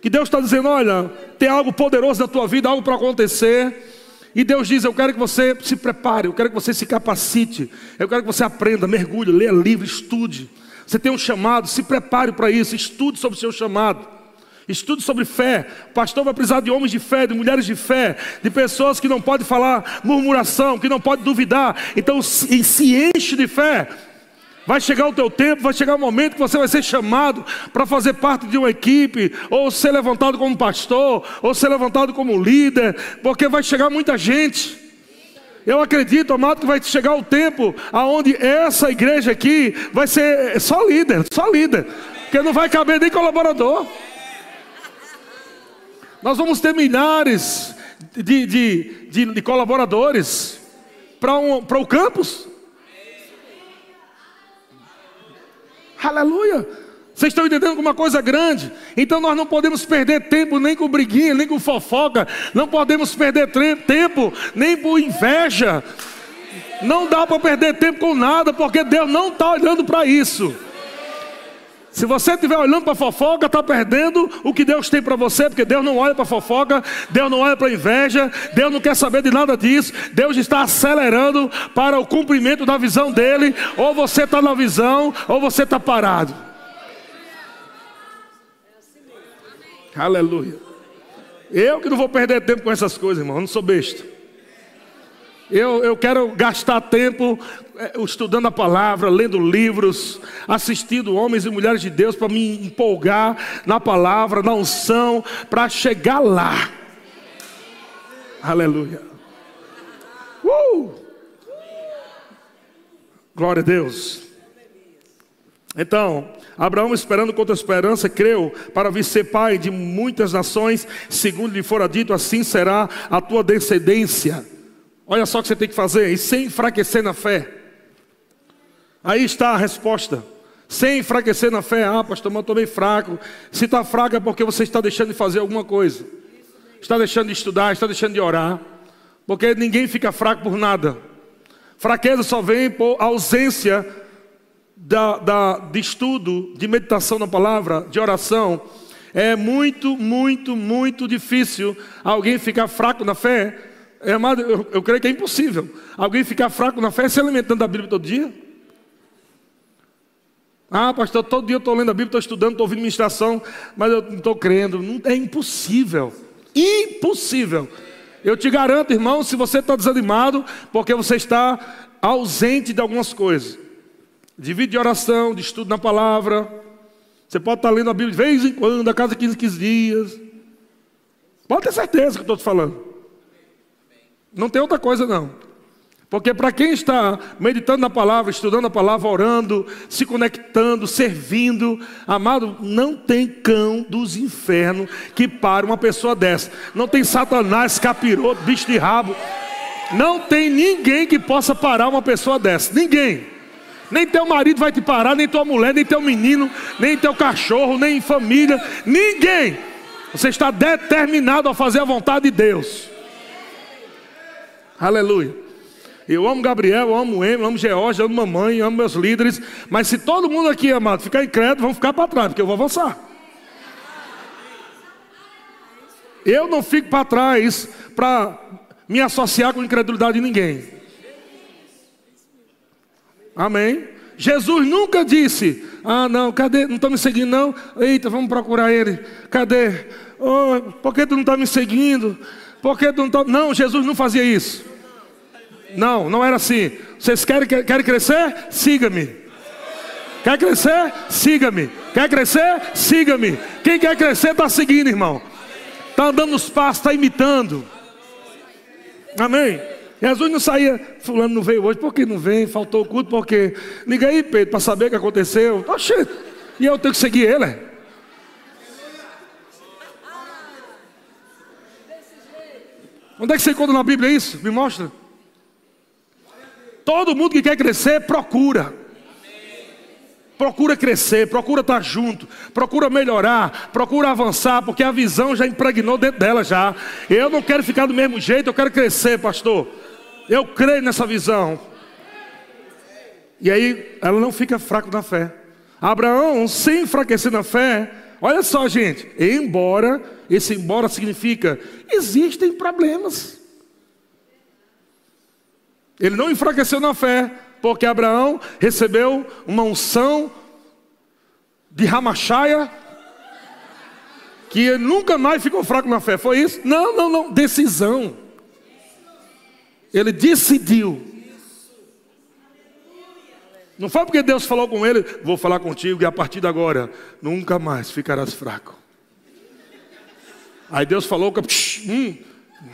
que Deus está dizendo: olha, tem algo poderoso na tua vida, algo para acontecer. E Deus diz: Eu quero que você se prepare, eu quero que você se capacite, eu quero que você aprenda, mergulhe, leia livro, estude. Você tem um chamado, se prepare para isso, estude sobre o seu chamado. Estude sobre fé. O pastor vai precisar de homens de fé, de mulheres de fé, de pessoas que não podem falar murmuração, que não podem duvidar. Então se enche de fé. Vai chegar o teu tempo, vai chegar o momento que você vai ser chamado para fazer parte de uma equipe, ou ser levantado como pastor, ou ser levantado como líder, porque vai chegar muita gente. Eu acredito, amado, que vai chegar o tempo aonde essa igreja aqui vai ser só líder, só líder, porque não vai caber nem colaborador. Nós vamos ter milhares de, de, de, de colaboradores para um, o campus. Aleluia. Vocês estão entendendo como uma coisa grande? Então nós não podemos perder tempo nem com briguinha, nem com fofoca. Não podemos perder tempo nem por inveja. Não dá para perder tempo com nada, porque Deus não está olhando para isso. Se você estiver olhando para fofoca, está perdendo o que Deus tem para você, porque Deus não olha para fofoca, Deus não olha para inveja, Deus não quer saber de nada disso. Deus está acelerando para o cumprimento da visão dele. Ou você está na visão, ou você está parado. Aleluia. Eu que não vou perder tempo com essas coisas, irmão, eu não sou besta. Eu, eu quero gastar tempo é, estudando a palavra, lendo livros, assistindo homens e mulheres de Deus para me empolgar na palavra, na unção, para chegar lá. Aleluia. Uh! Glória a Deus. Então, Abraão, esperando contra a esperança, creu para vir ser pai de muitas nações, segundo lhe fora dito, assim será a tua descendência. Olha só o que você tem que fazer, e sem enfraquecer na fé. Aí está a resposta. Sem enfraquecer na fé, ah, pastor, mas eu estou meio fraco. Se está fraco é porque você está deixando de fazer alguma coisa. Está deixando de estudar, está deixando de orar. Porque ninguém fica fraco por nada. Fraqueza só vem por ausência da, da, de estudo, de meditação na palavra, de oração, é muito, muito, muito difícil alguém ficar fraco na fé. É, amado, eu, eu creio que é impossível. Alguém ficar fraco na fé se alimentando da Bíblia todo dia. Ah, pastor, todo dia eu estou lendo a Bíblia, estou estudando, estou ouvindo ministração, mas eu não estou crendo. Não, é impossível. Impossível. Eu te garanto, irmão, se você está desanimado, porque você está ausente de algumas coisas de vida de oração, de estudo na palavra. Você pode estar lendo a Bíblia de vez em quando, a cada 15, 15 dias. Pode ter certeza que eu estou te falando. Não tem outra coisa não. Porque para quem está meditando na palavra, estudando a palavra, orando, se conectando, servindo, amado, não tem cão dos infernos que para uma pessoa dessa. Não tem satanás, capiroto, bicho de rabo. Não tem ninguém que possa parar uma pessoa dessa. Ninguém. Nem teu marido vai te parar, nem tua mulher, nem teu menino, nem teu cachorro, nem família, ninguém. Você está determinado a fazer a vontade de Deus. Aleluia. Eu amo Gabriel, eu amo Emily, amo George, amo mamãe, amo meus líderes. Mas se todo mundo aqui, amado, ficar incrédulo, vamos ficar para trás, porque eu vou avançar. Eu não fico para trás para me associar com incredulidade de ninguém. Amém? Jesus nunca disse: Ah, não, cadê? Não está me seguindo, não? Eita, vamos procurar ele. Cadê? Oh, por que tu não está me seguindo? Por que tu não está. Não, Jesus não fazia isso. Não, não era assim. Vocês querem, querem crescer? Siga-me. Quer crescer? Siga-me. Quer crescer? Siga-me. Quem quer crescer está seguindo, irmão. Está andando nos passos, está imitando. Amém? Jesus não saía, fulano não veio hoje, por que não vem? Faltou o culto, por quê? Liga aí, Pedro, para saber o que aconteceu. Oxê, e eu tenho que seguir ele. Onde é que você encontra na Bíblia isso? Me mostra. Todo mundo que quer crescer, procura. Procura crescer, procura estar junto, procura melhorar, procura avançar, porque a visão já impregnou dentro dela já. Eu não quero ficar do mesmo jeito, eu quero crescer, pastor. Eu creio nessa visão. E aí ela não fica fraca na fé. Abraão, sem enfraquecer na fé, olha só, gente, embora, esse embora significa existem problemas. Ele não enfraqueceu na fé, porque Abraão recebeu uma unção de Ramachaia, que nunca mais ficou fraco na fé. Foi isso? Não, não, não. Decisão. Ele decidiu. Não foi porque Deus falou com ele, vou falar contigo e a partir de agora nunca mais ficarás fraco. Aí Deus falou hum,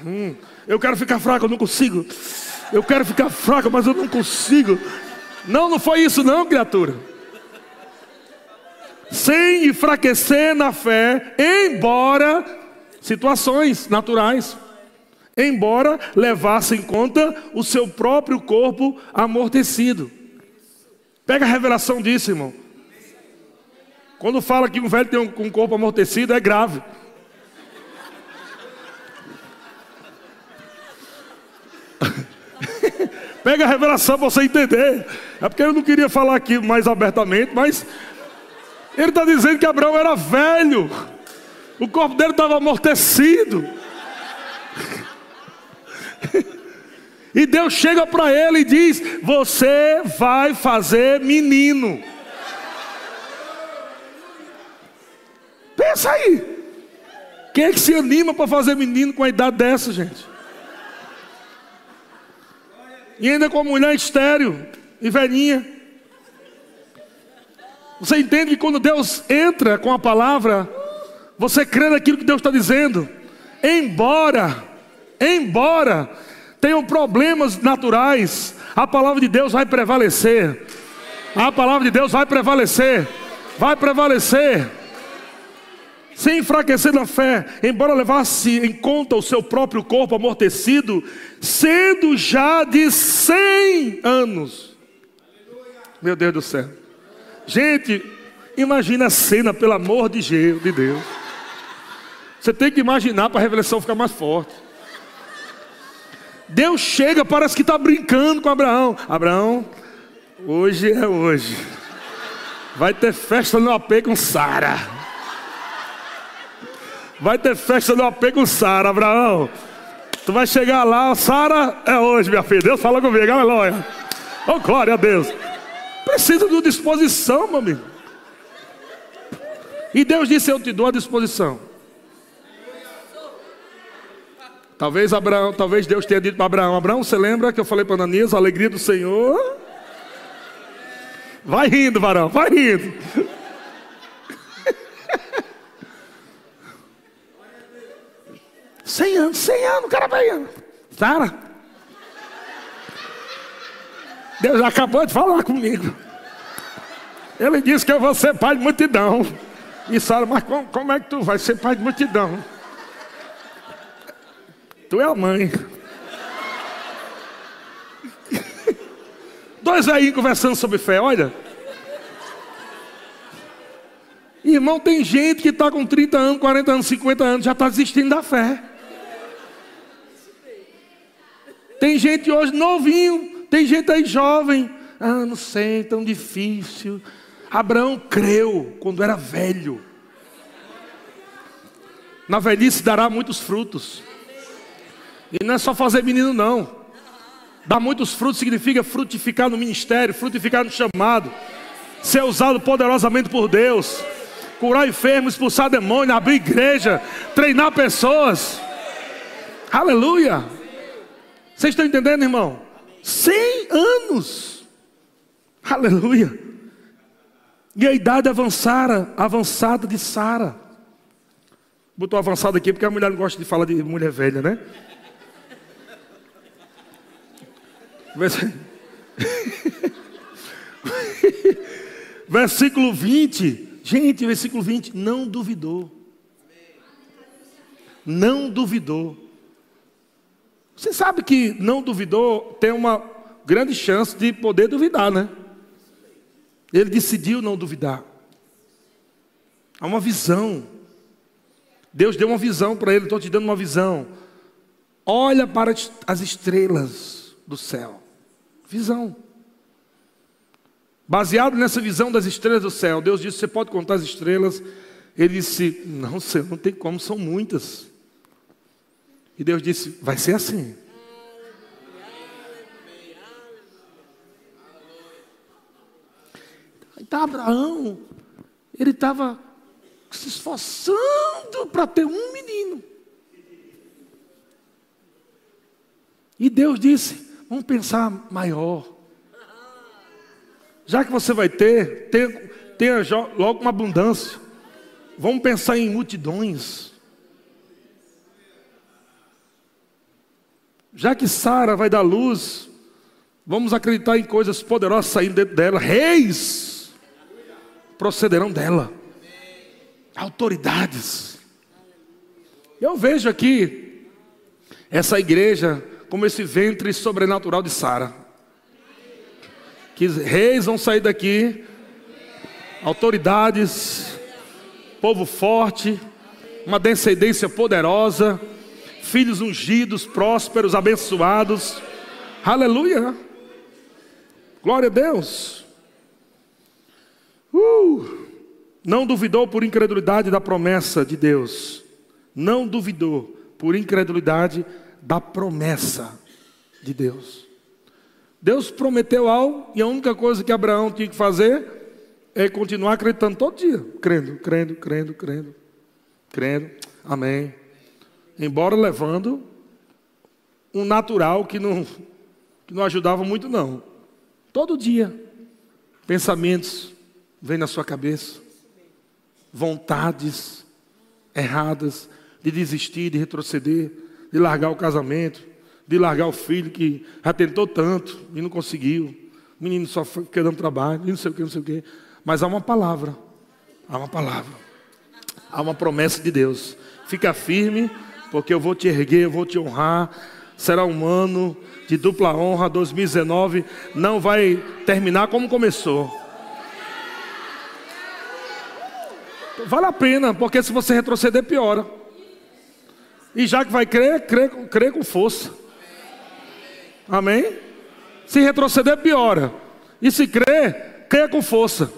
hum, eu quero ficar fraco, eu não consigo. Eu quero ficar fraco, mas eu não consigo. Não, não foi isso não, criatura. Sem enfraquecer na fé, embora situações naturais embora levasse em conta o seu próprio corpo amortecido. Pega a revelação disso, irmão. Quando fala que um velho tem um, um corpo amortecido, é grave. Pega a revelação para você entender. É porque eu não queria falar aqui mais abertamente, mas ele está dizendo que Abraão era velho, o corpo dele estava amortecido. E Deus chega para ele e diz: Você vai fazer menino. Pensa aí. Quem é que se anima para fazer menino com a idade dessa, gente? E ainda com a mulher estéreo e velhinha. Você entende que quando Deus entra com a palavra, você crê naquilo que Deus está dizendo. Embora, embora tenham problemas naturais, a palavra de Deus vai prevalecer. A palavra de Deus vai prevalecer. Vai prevalecer. Sem enfraquecer na fé, embora levasse em conta o seu próprio corpo amortecido, sendo já de 100 anos. Meu Deus do céu. Gente, imagina a cena, pelo amor de Deus. Você tem que imaginar para a revelação ficar mais forte. Deus chega, parece que está brincando com Abraão. Abraão, hoje é hoje. Vai ter festa no AP com Sara. Vai ter festa no AP com Sara, Abraão. Tu vai chegar lá, Sara é hoje, minha filha. Deus fala comigo, aleluia. Oh, glória a Deus. Precisa de disposição, meu amigo. E Deus disse: Eu te dou a disposição. Talvez Abraão, talvez Deus tenha dito para Abraão: Abraão, você lembra que eu falei para Ananias, a alegria do Senhor? Vai rindo, varão, vai rindo. Cem anos, cem anos, o cara vai. Sara. Deus acabou de falar comigo. Ele disse que eu vou ser pai de multidão. E Sara, mas como, como é que tu vai ser pai de multidão? Tu é a mãe. Dois aí conversando sobre fé, olha. Irmão, tem gente que está com 30 anos, 40 anos, 50 anos, já está desistindo da fé. Tem gente hoje novinho, tem gente aí jovem. Ah, não sei, tão difícil. Abraão creu quando era velho. Na velhice dará muitos frutos. E não é só fazer menino, não. Dar muitos frutos significa frutificar no ministério, frutificar no chamado, ser usado poderosamente por Deus, curar enfermos, expulsar demônios, abrir igreja, treinar pessoas. Aleluia! Vocês estão entendendo, irmão? Cem anos. Aleluia! E a idade avançara, avançada de Sara. Botou avançado aqui porque a mulher não gosta de falar de mulher velha, né? Versículo 20. Gente, versículo 20. Não duvidou. Não duvidou. Você sabe que não duvidou tem uma grande chance de poder duvidar, né? Ele decidiu não duvidar. Há uma visão. Deus deu uma visão para ele. Estou te dando uma visão. Olha para as estrelas do céu. Visão. Baseado nessa visão das estrelas do céu, Deus disse: Você pode contar as estrelas? Ele disse: Não, Senhor, não tem como, são muitas. E Deus disse: Vai ser assim. Então Abraão, ele estava se esforçando para ter um menino. E Deus disse: Vamos pensar maior. Já que você vai ter, tenha, tenha logo uma abundância. Vamos pensar em multidões. Já que Sara vai dar luz, vamos acreditar em coisas poderosas saindo dela. Reis procederão dela. Autoridades. Eu vejo aqui essa igreja como esse ventre sobrenatural de Sara. Que reis vão sair daqui, autoridades, povo forte, uma descendência poderosa, filhos ungidos, prósperos, abençoados. Aleluia! Glória a Deus. Uh, não duvidou por incredulidade da promessa de Deus. Não duvidou por incredulidade da promessa de Deus. Deus prometeu algo e a única coisa que Abraão tinha que fazer é continuar acreditando todo dia, crendo, crendo, crendo, crendo, crendo. Amém. Embora levando um natural que não, que não ajudava muito, não. Todo dia, pensamentos vêm na sua cabeça, vontades erradas de desistir, de retroceder de largar o casamento, de largar o filho que já tentou tanto e não conseguiu. O menino só fica dando trabalho, não sei o que, não sei o que. Mas há uma palavra. Há uma palavra. Há uma promessa de Deus. Fica firme, porque eu vou te erguer, eu vou te honrar. Será um ano de dupla honra. 2019 não vai terminar como começou. Vale a pena, porque se você retroceder, piora. E já que vai crer, crê, com força. Amém? Se retroceder, piora. E se crer, crê com força.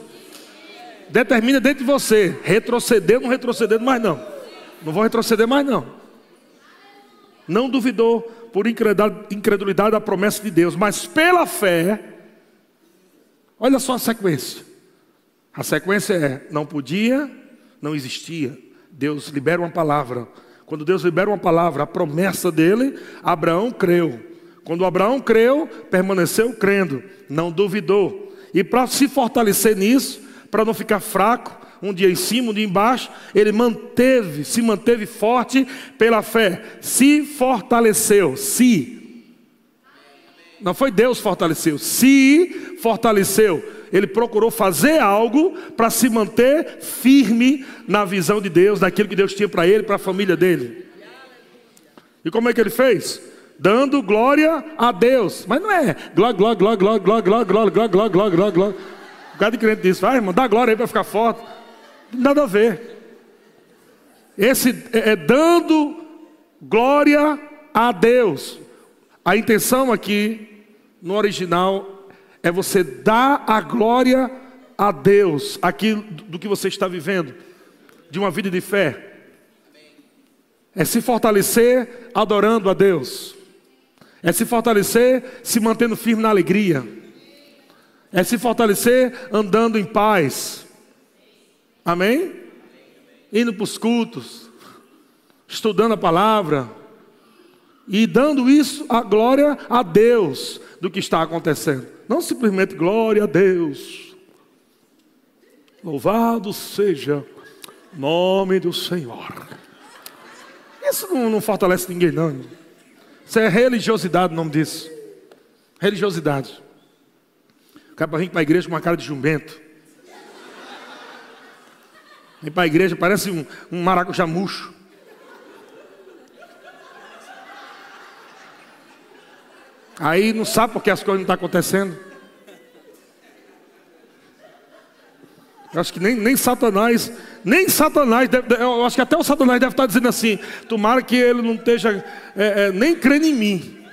Determina dentro de você, retroceder não retroceder mais não. Não vou retroceder mais não. Não duvidou por incredulidade da promessa de Deus, mas pela fé. Olha só a sequência. A sequência é: não podia, não existia. Deus libera uma palavra. Quando Deus libera uma palavra, a promessa dele, Abraão creu. Quando Abraão creu, permaneceu crendo, não duvidou. E para se fortalecer nisso, para não ficar fraco, um dia em cima, um dia embaixo, ele manteve, se manteve forte pela fé, se fortaleceu, se. Não foi Deus fortaleceu, se fortaleceu. Ele procurou fazer algo para se manter firme na visão de Deus, daquilo que Deus tinha para ele, para a família dele. E como é que ele fez? dando glória a Deus. Mas não é glória, glória, glória, glória, glória, glória, glória, glória, glória, glória, glória. O cara de crente diz, vai, irmão, dá glória aí para ficar forte. Nada a ver. Esse é, é dando glória a Deus. A intenção aqui, no original, é você dar a glória a Deus, aqui do que você está vivendo, de uma vida de fé. É se fortalecer adorando a Deus. É se fortalecer se mantendo firme na alegria. É se fortalecer andando em paz. Amém? Indo para os cultos, estudando a palavra e dando isso a glória a Deus do que está acontecendo. Não simplesmente glória a Deus. Louvado seja o nome do Senhor. Isso não, não fortalece ninguém, não. Isso é religiosidade o nome disso. Religiosidade. O cara vem para a igreja com uma cara de jumento. Vem para a igreja, parece um, um maracujá murcho. Aí não sabe porque as coisas não estão acontecendo. Eu acho que nem, nem Satanás, nem Satanás, deve, eu acho que até o Satanás deve estar dizendo assim: tomara que ele não esteja é, é, nem crendo em mim.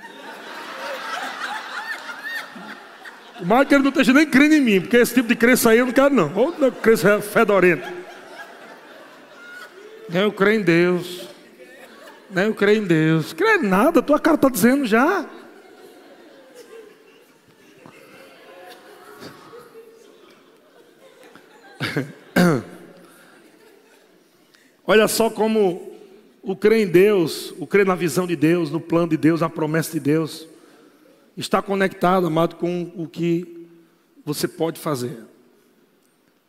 Tomara que ele não esteja nem crendo em mim, porque esse tipo de crença aí eu não quero, não. Ou crença fedorenta. Eu creio em Deus. Eu creio em Deus. Em nada, tua cara está dizendo já. Olha só como o crer em Deus, o crer na visão de Deus, no plano de Deus, na promessa de Deus, está conectado, amado, com o que você pode fazer.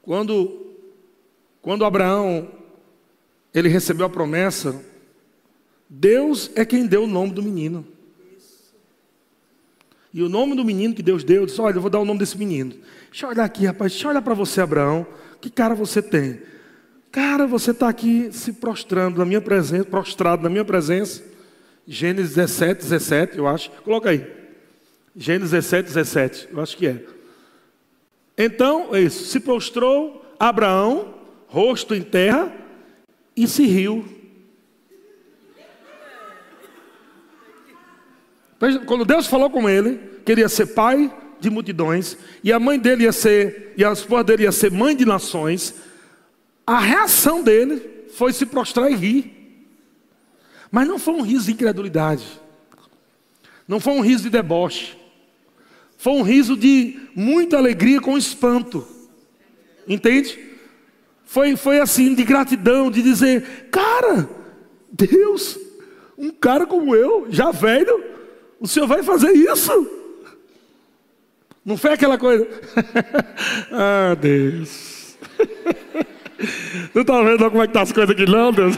Quando, quando Abraão ele recebeu a promessa, Deus é quem deu o nome do menino. E o nome do menino que Deus deu, disse: Olha, eu vou dar o nome desse menino. Deixa eu olhar aqui, rapaz, deixa eu olhar para você, Abraão. Que cara você tem? Cara, você está aqui se prostrando na minha presença, prostrado na minha presença. Gênesis 17, 17, eu acho. Coloca aí. Gênesis 17, 17, eu acho que é. Então, é isso. Se prostrou Abraão, rosto em terra, e se riu. Quando Deus falou com ele, queria ser pai de multidões, e a mãe dele ia ser, e a esposa dele ia ser mãe de nações, a reação dele foi se prostrar e rir. Mas não foi um riso de incredulidade. Não foi um riso de deboche. Foi um riso de muita alegria com espanto. Entende? Foi, foi assim, de gratidão, de dizer: Cara, Deus, um cara como eu, já velho, o senhor vai fazer isso? Não foi aquela coisa. ah, Deus. Não está vendo como é que tá as coisas aqui, não, Deus?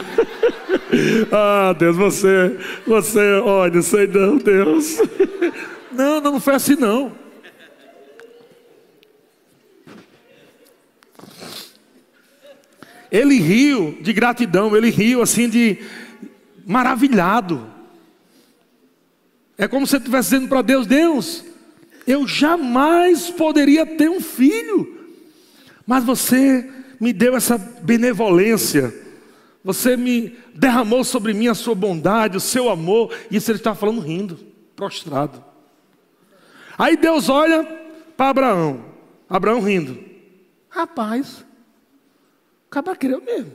ah, Deus, você, você, olha, sei não, Deus. não, não foi assim, não. Ele riu de gratidão, ele riu assim de maravilhado. É como se ele estivesse dizendo para Deus: Deus, eu jamais poderia ter um filho, mas você me deu essa benevolência, você me derramou sobre mim a sua bondade, o seu amor, e isso ele estava falando rindo, prostrado. Aí Deus olha para Abraão, Abraão rindo. Rapaz, acaba creu mesmo.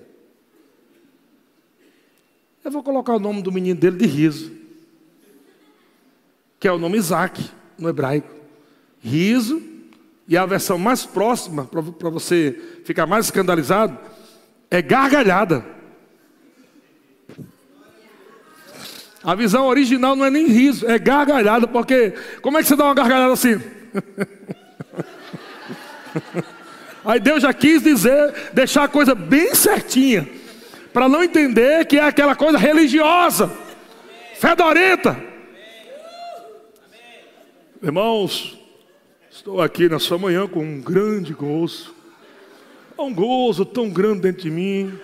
Eu vou colocar o nome do menino dele de riso, que é o nome Isaac no hebraico. Riso, e a versão mais próxima, para você ficar mais escandalizado, é gargalhada. A visão original não é nem riso, é gargalhada, porque como é que você dá uma gargalhada assim? Aí Deus já quis dizer, deixar a coisa bem certinha, para não entender que é aquela coisa religiosa, fedorenta. Irmãos, estou aqui na sua manhã com um grande gozo, um gozo tão grande dentro de mim,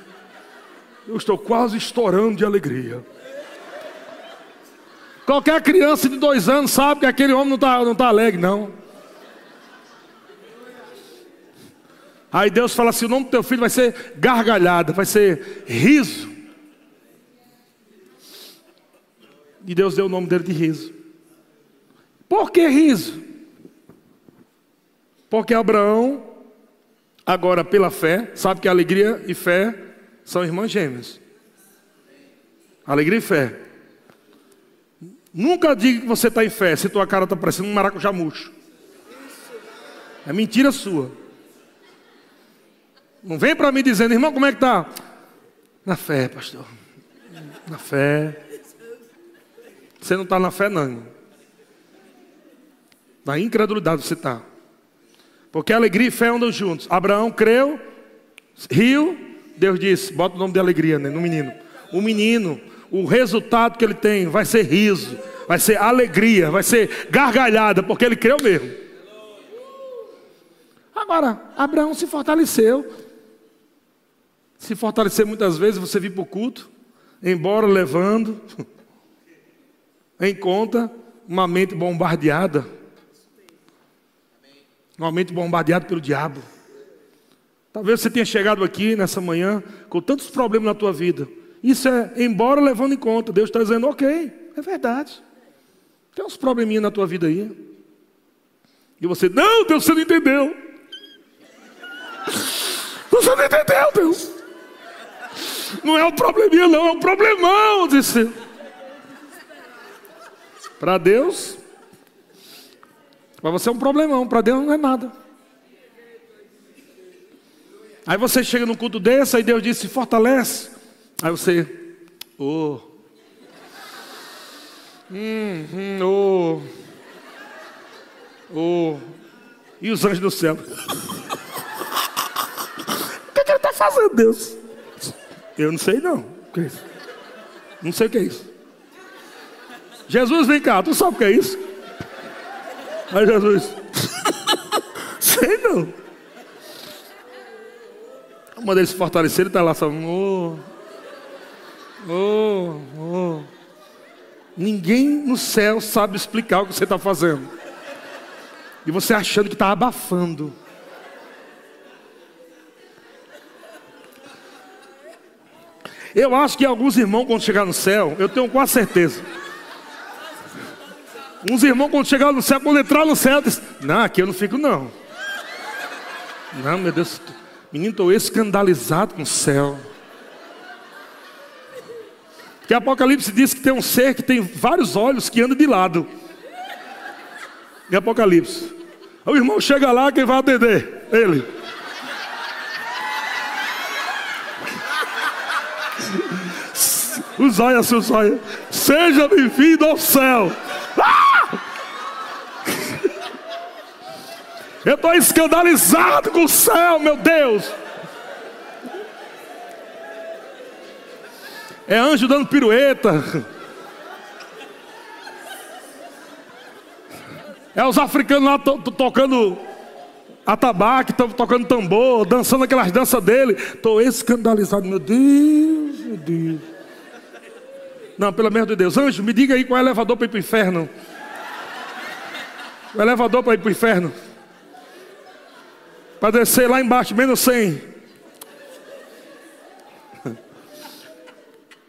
eu estou quase estourando de alegria. Qualquer criança de dois anos sabe que aquele homem não está não tá alegre, não. Aí Deus fala assim: o nome do teu filho vai ser gargalhada, vai ser riso. E Deus deu o nome dele de riso. Por que riso? Porque Abraão, agora pela fé, sabe que alegria e fé são irmãs gêmeas. Alegria e fé. Nunca diga que você está em fé se tua cara está parecendo um maracujá murcho. É mentira sua. Não vem para mim dizendo, irmão, como é que está? Na fé, pastor. Na fé. Você não está na fé, não. Na incredulidade você está. Porque alegria e fé andam juntos. Abraão creu, riu, Deus disse: bota o nome de alegria né, no menino. O menino, o resultado que ele tem vai ser riso, vai ser alegria, vai ser gargalhada, porque ele creu mesmo. Agora, Abraão se fortaleceu. Se fortalecer muitas vezes, você vir para o culto, embora levando em conta uma mente bombardeada. Uma mente bombardeada pelo diabo. Talvez você tenha chegado aqui nessa manhã com tantos problemas na tua vida. Isso é, embora levando em conta, Deus está dizendo, ok, é verdade. Tem uns probleminhas na tua vida aí. E você, não, Deus, você não entendeu. Você não entendeu, Deus. Não é um probleminha, não, é um problemão, disse. Para Deus, para você é um problemão, para Deus não é nada. Aí você chega num culto desse, aí Deus disse, fortalece. Aí você, oh. Hum, hum, oh. Oh. E os anjos do céu? o que, é que ele está fazendo, Deus? Eu não sei não. O que é isso? Não sei o que é isso. Jesus, vem cá, tu sabe o que é isso? Aí Jesus, sei não. Uma deles se fortalecer, ele está lá oh, oh, oh. Ninguém no céu sabe explicar o que você está fazendo. E você achando que está abafando. Eu acho que alguns irmãos, quando chegar no céu, eu tenho quase certeza. Uns irmãos, quando chegar no céu, quando entrar no céu, diz, não, aqui eu não fico, não. Não, meu Deus, menino, estou escandalizado com o céu. Que Apocalipse diz que tem um ser que tem vários olhos que anda de lado. Em Apocalipse. O irmão chega lá, quem vai atender? Ele. Os olhos, seus olhos. Seja bem-vindo ao céu. Ah! Eu estou escandalizado com o céu, meu Deus. É anjo dando pirueta. É os africanos lá to tocando atabaque, tocando tambor, dançando aquelas danças dele. Estou escandalizado, meu Deus, meu Deus. Não, pelo amor de Deus. Anjo, me diga aí qual é o elevador para ir para o inferno. O elevador para ir para o inferno. Para descer lá embaixo, menos 100.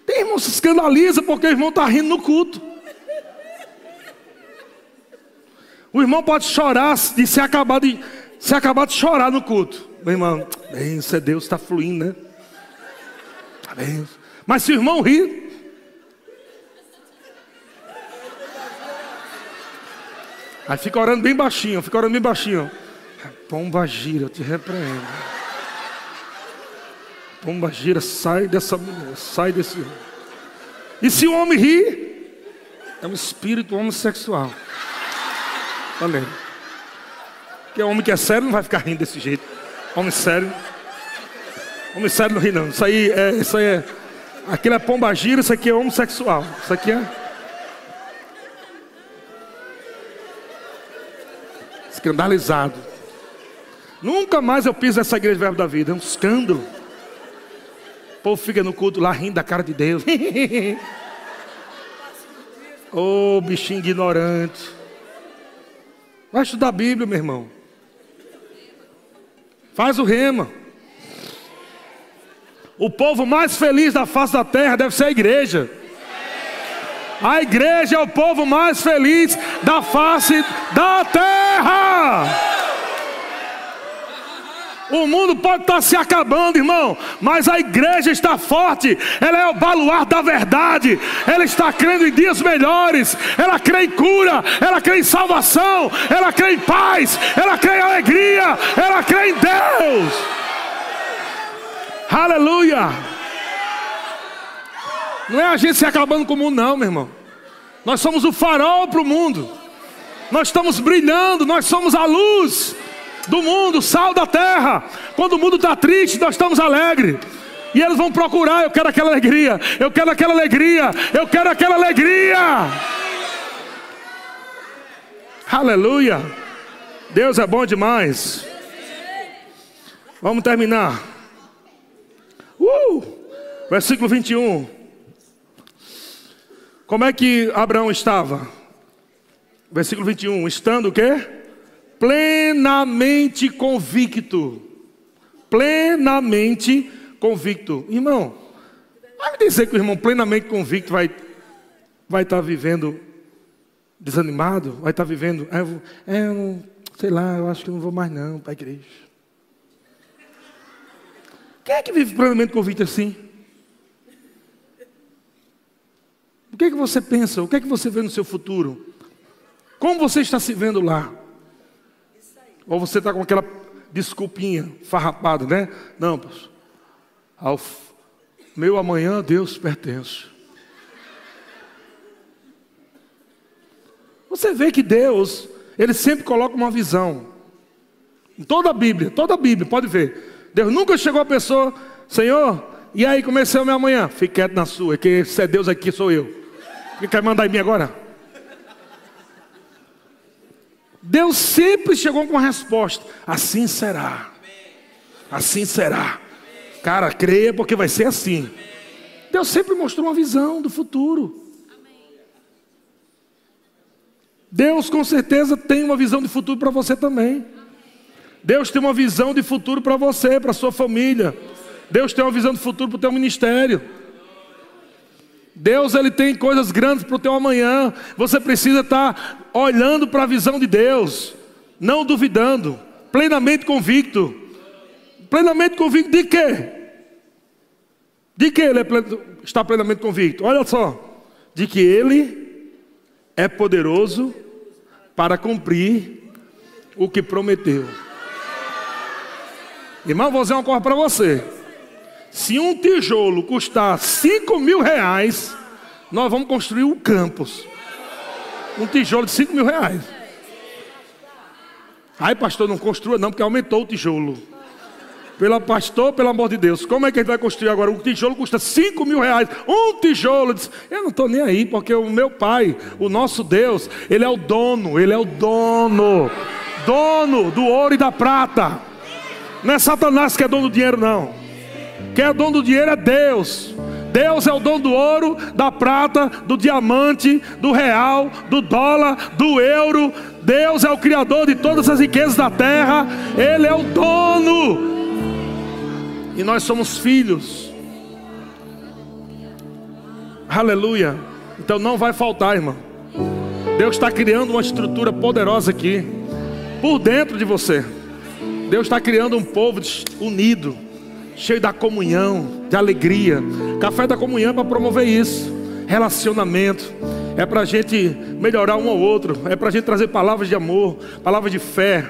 Tem irmão se escandaliza porque o irmão está rindo no culto. O irmão pode chorar de se acabar de, se acabar de chorar no culto. Meu irmão, bem, isso é Deus, está fluindo, né? Tá bem. Mas se o irmão rir, Aí fica orando bem baixinho, fica orando bem baixinho. Pomba gira, eu te repreendo. Pomba gira, sai dessa mulher, sai desse. E se o homem ri, é um espírito homossexual. Também. Porque homem que é sério não vai ficar rindo desse jeito. Homem sério. Homem sério não ri, não. Isso aí é. Isso aí é aquilo é pomba gira, isso aqui é homossexual. Isso aqui é. Escandalizado. Nunca mais eu piso nessa igreja Verbo da Vida. É um escândalo. O povo fica no culto lá rindo da cara de Deus. Ô oh, bichinho ignorante. Vai estudar a Bíblia, meu irmão. Faz o rema. O povo mais feliz da face da terra deve ser a igreja. A igreja é o povo mais feliz da face da terra. O mundo pode estar se acabando, irmão, mas a igreja está forte, ela é o baluarte da verdade, ela está crendo em dias melhores, ela crê em cura, ela crê em salvação, ela crê em paz, ela crê em alegria, ela crê em Deus. Aleluia! Não é a gente se acabando com o mundo, não, meu irmão. Nós somos o farol para o mundo. Nós estamos brilhando, nós somos a luz do mundo, sal da terra. Quando o mundo está triste, nós estamos alegres. E eles vão procurar, eu quero aquela alegria, eu quero aquela alegria, eu quero aquela alegria. Aleluia. Deus é bom demais. Vamos terminar. Uh! Versículo 21. Como é que Abraão estava? Versículo 21. Estando o quê? plenamente convicto. Plenamente convicto. Irmão, vai me dizer que o irmão plenamente convicto vai vai estar tá vivendo desanimado? Vai estar tá vivendo, é, eu, é, não, sei lá, eu acho que não vou mais não para a igreja. Quem é que vive plenamente convicto assim? O que é que você pensa? O que é que você vê no seu futuro? Como você está se vendo lá? Ou você está com aquela desculpinha, farrapado, né? Não. Ao meu amanhã Deus pertence. Você vê que Deus, Ele sempre coloca uma visão. Em toda a Bíblia, toda a Bíblia, pode ver. Deus nunca chegou a pessoa, Senhor, e aí comecei o meu amanhã? Fique quieto na sua, que se é Deus aqui, sou eu. Quem quer mandar em mim agora? Deus sempre chegou com a resposta: assim será. Assim será. Cara, creia porque vai ser assim. Deus sempre mostrou uma visão do futuro. Deus com certeza tem uma visão de futuro para você também. Deus tem uma visão de futuro para você, para sua família. Deus tem uma visão de futuro para o teu ministério. Deus ele tem coisas grandes para o teu amanhã. Você precisa estar olhando para a visão de Deus, não duvidando, plenamente convicto. Plenamente convicto de quê? De que ele é está plenamente convicto? Olha só, de que ele é poderoso para cumprir o que prometeu. Irmão, vou dizer uma coisa para você. Se um tijolo custar 5 mil reais, nós vamos construir um campus. Um tijolo de 5 mil reais. Aí, pastor, não construa não, porque aumentou o tijolo. Pela pastor, pelo amor de Deus, como é que a gente vai construir agora? Um tijolo custa 5 mil reais. Um tijolo. Eu não estou nem aí, porque o meu pai, o nosso Deus, ele é o dono, ele é o dono dono do ouro e da prata. Não é Satanás que é dono do dinheiro, não. Quem é dono do dinheiro é Deus. Deus é o dono do ouro, da prata, do diamante, do real, do dólar, do euro. Deus é o criador de todas as riquezas da terra. Ele é o dono. E nós somos filhos. Aleluia. Então não vai faltar, irmão. Deus está criando uma estrutura poderosa aqui, por dentro de você. Deus está criando um povo unido cheio da comunhão, de alegria. Café da comunhão é para promover isso. Relacionamento. É para a gente melhorar um ao outro. É para a gente trazer palavras de amor, palavras de fé.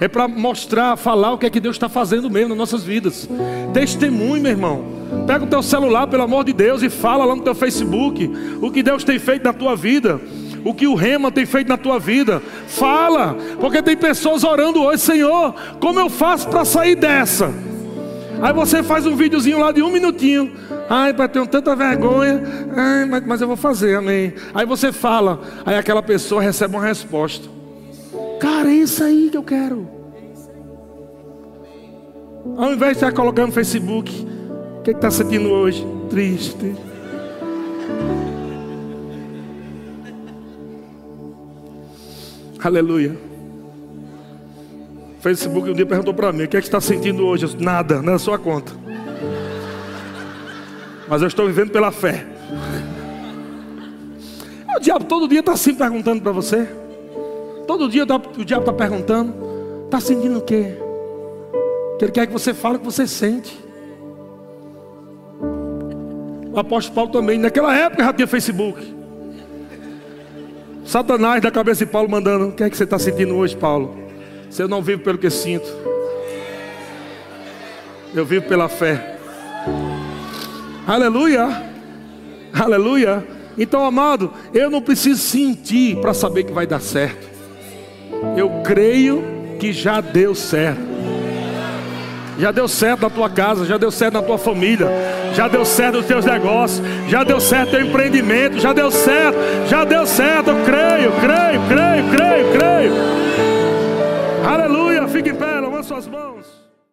É para mostrar, falar o que é que Deus está fazendo mesmo nas nossas vidas. Testemunho, meu irmão. Pega o teu celular, pelo amor de Deus, e fala lá no teu Facebook o que Deus tem feito na tua vida o que o rema tem feito na tua vida. Fala, porque tem pessoas orando hoje, Senhor, como eu faço para sair dessa? Aí você faz um videozinho lá de um minutinho. Ai, pai, tenho tanta vergonha. Ai, mas, mas eu vou fazer, amém. Aí você fala, aí aquela pessoa recebe uma resposta. Cara, é isso aí que eu quero. Ao invés de estar colocando no Facebook, o que está sentindo hoje? Triste. Aleluia. Facebook um dia perguntou para mim: o que é que está sentindo hoje? Disse, Nada, não é sua conta. Mas eu estou vivendo pela fé. O diabo todo dia está assim perguntando para você. Todo dia o diabo está perguntando: está sentindo o quê? Que ele quer que você fale o que você sente. O apóstolo Paulo também, naquela época já tinha Facebook. Satanás da cabeça de Paulo mandando: O que é que você está sentindo hoje, Paulo? Se eu não vivo pelo que sinto, eu vivo pela fé. Aleluia, aleluia. Então, amado, eu não preciso sentir para saber que vai dar certo. Eu creio que já deu certo. Já deu certo na tua casa, já deu certo na tua família, já deu certo nos teus negócios, já deu certo teu empreendimento, já deu certo, já deu certo. Eu creio, creio, creio, creio, creio. Aleluia, fique em pé, levanta suas mãos.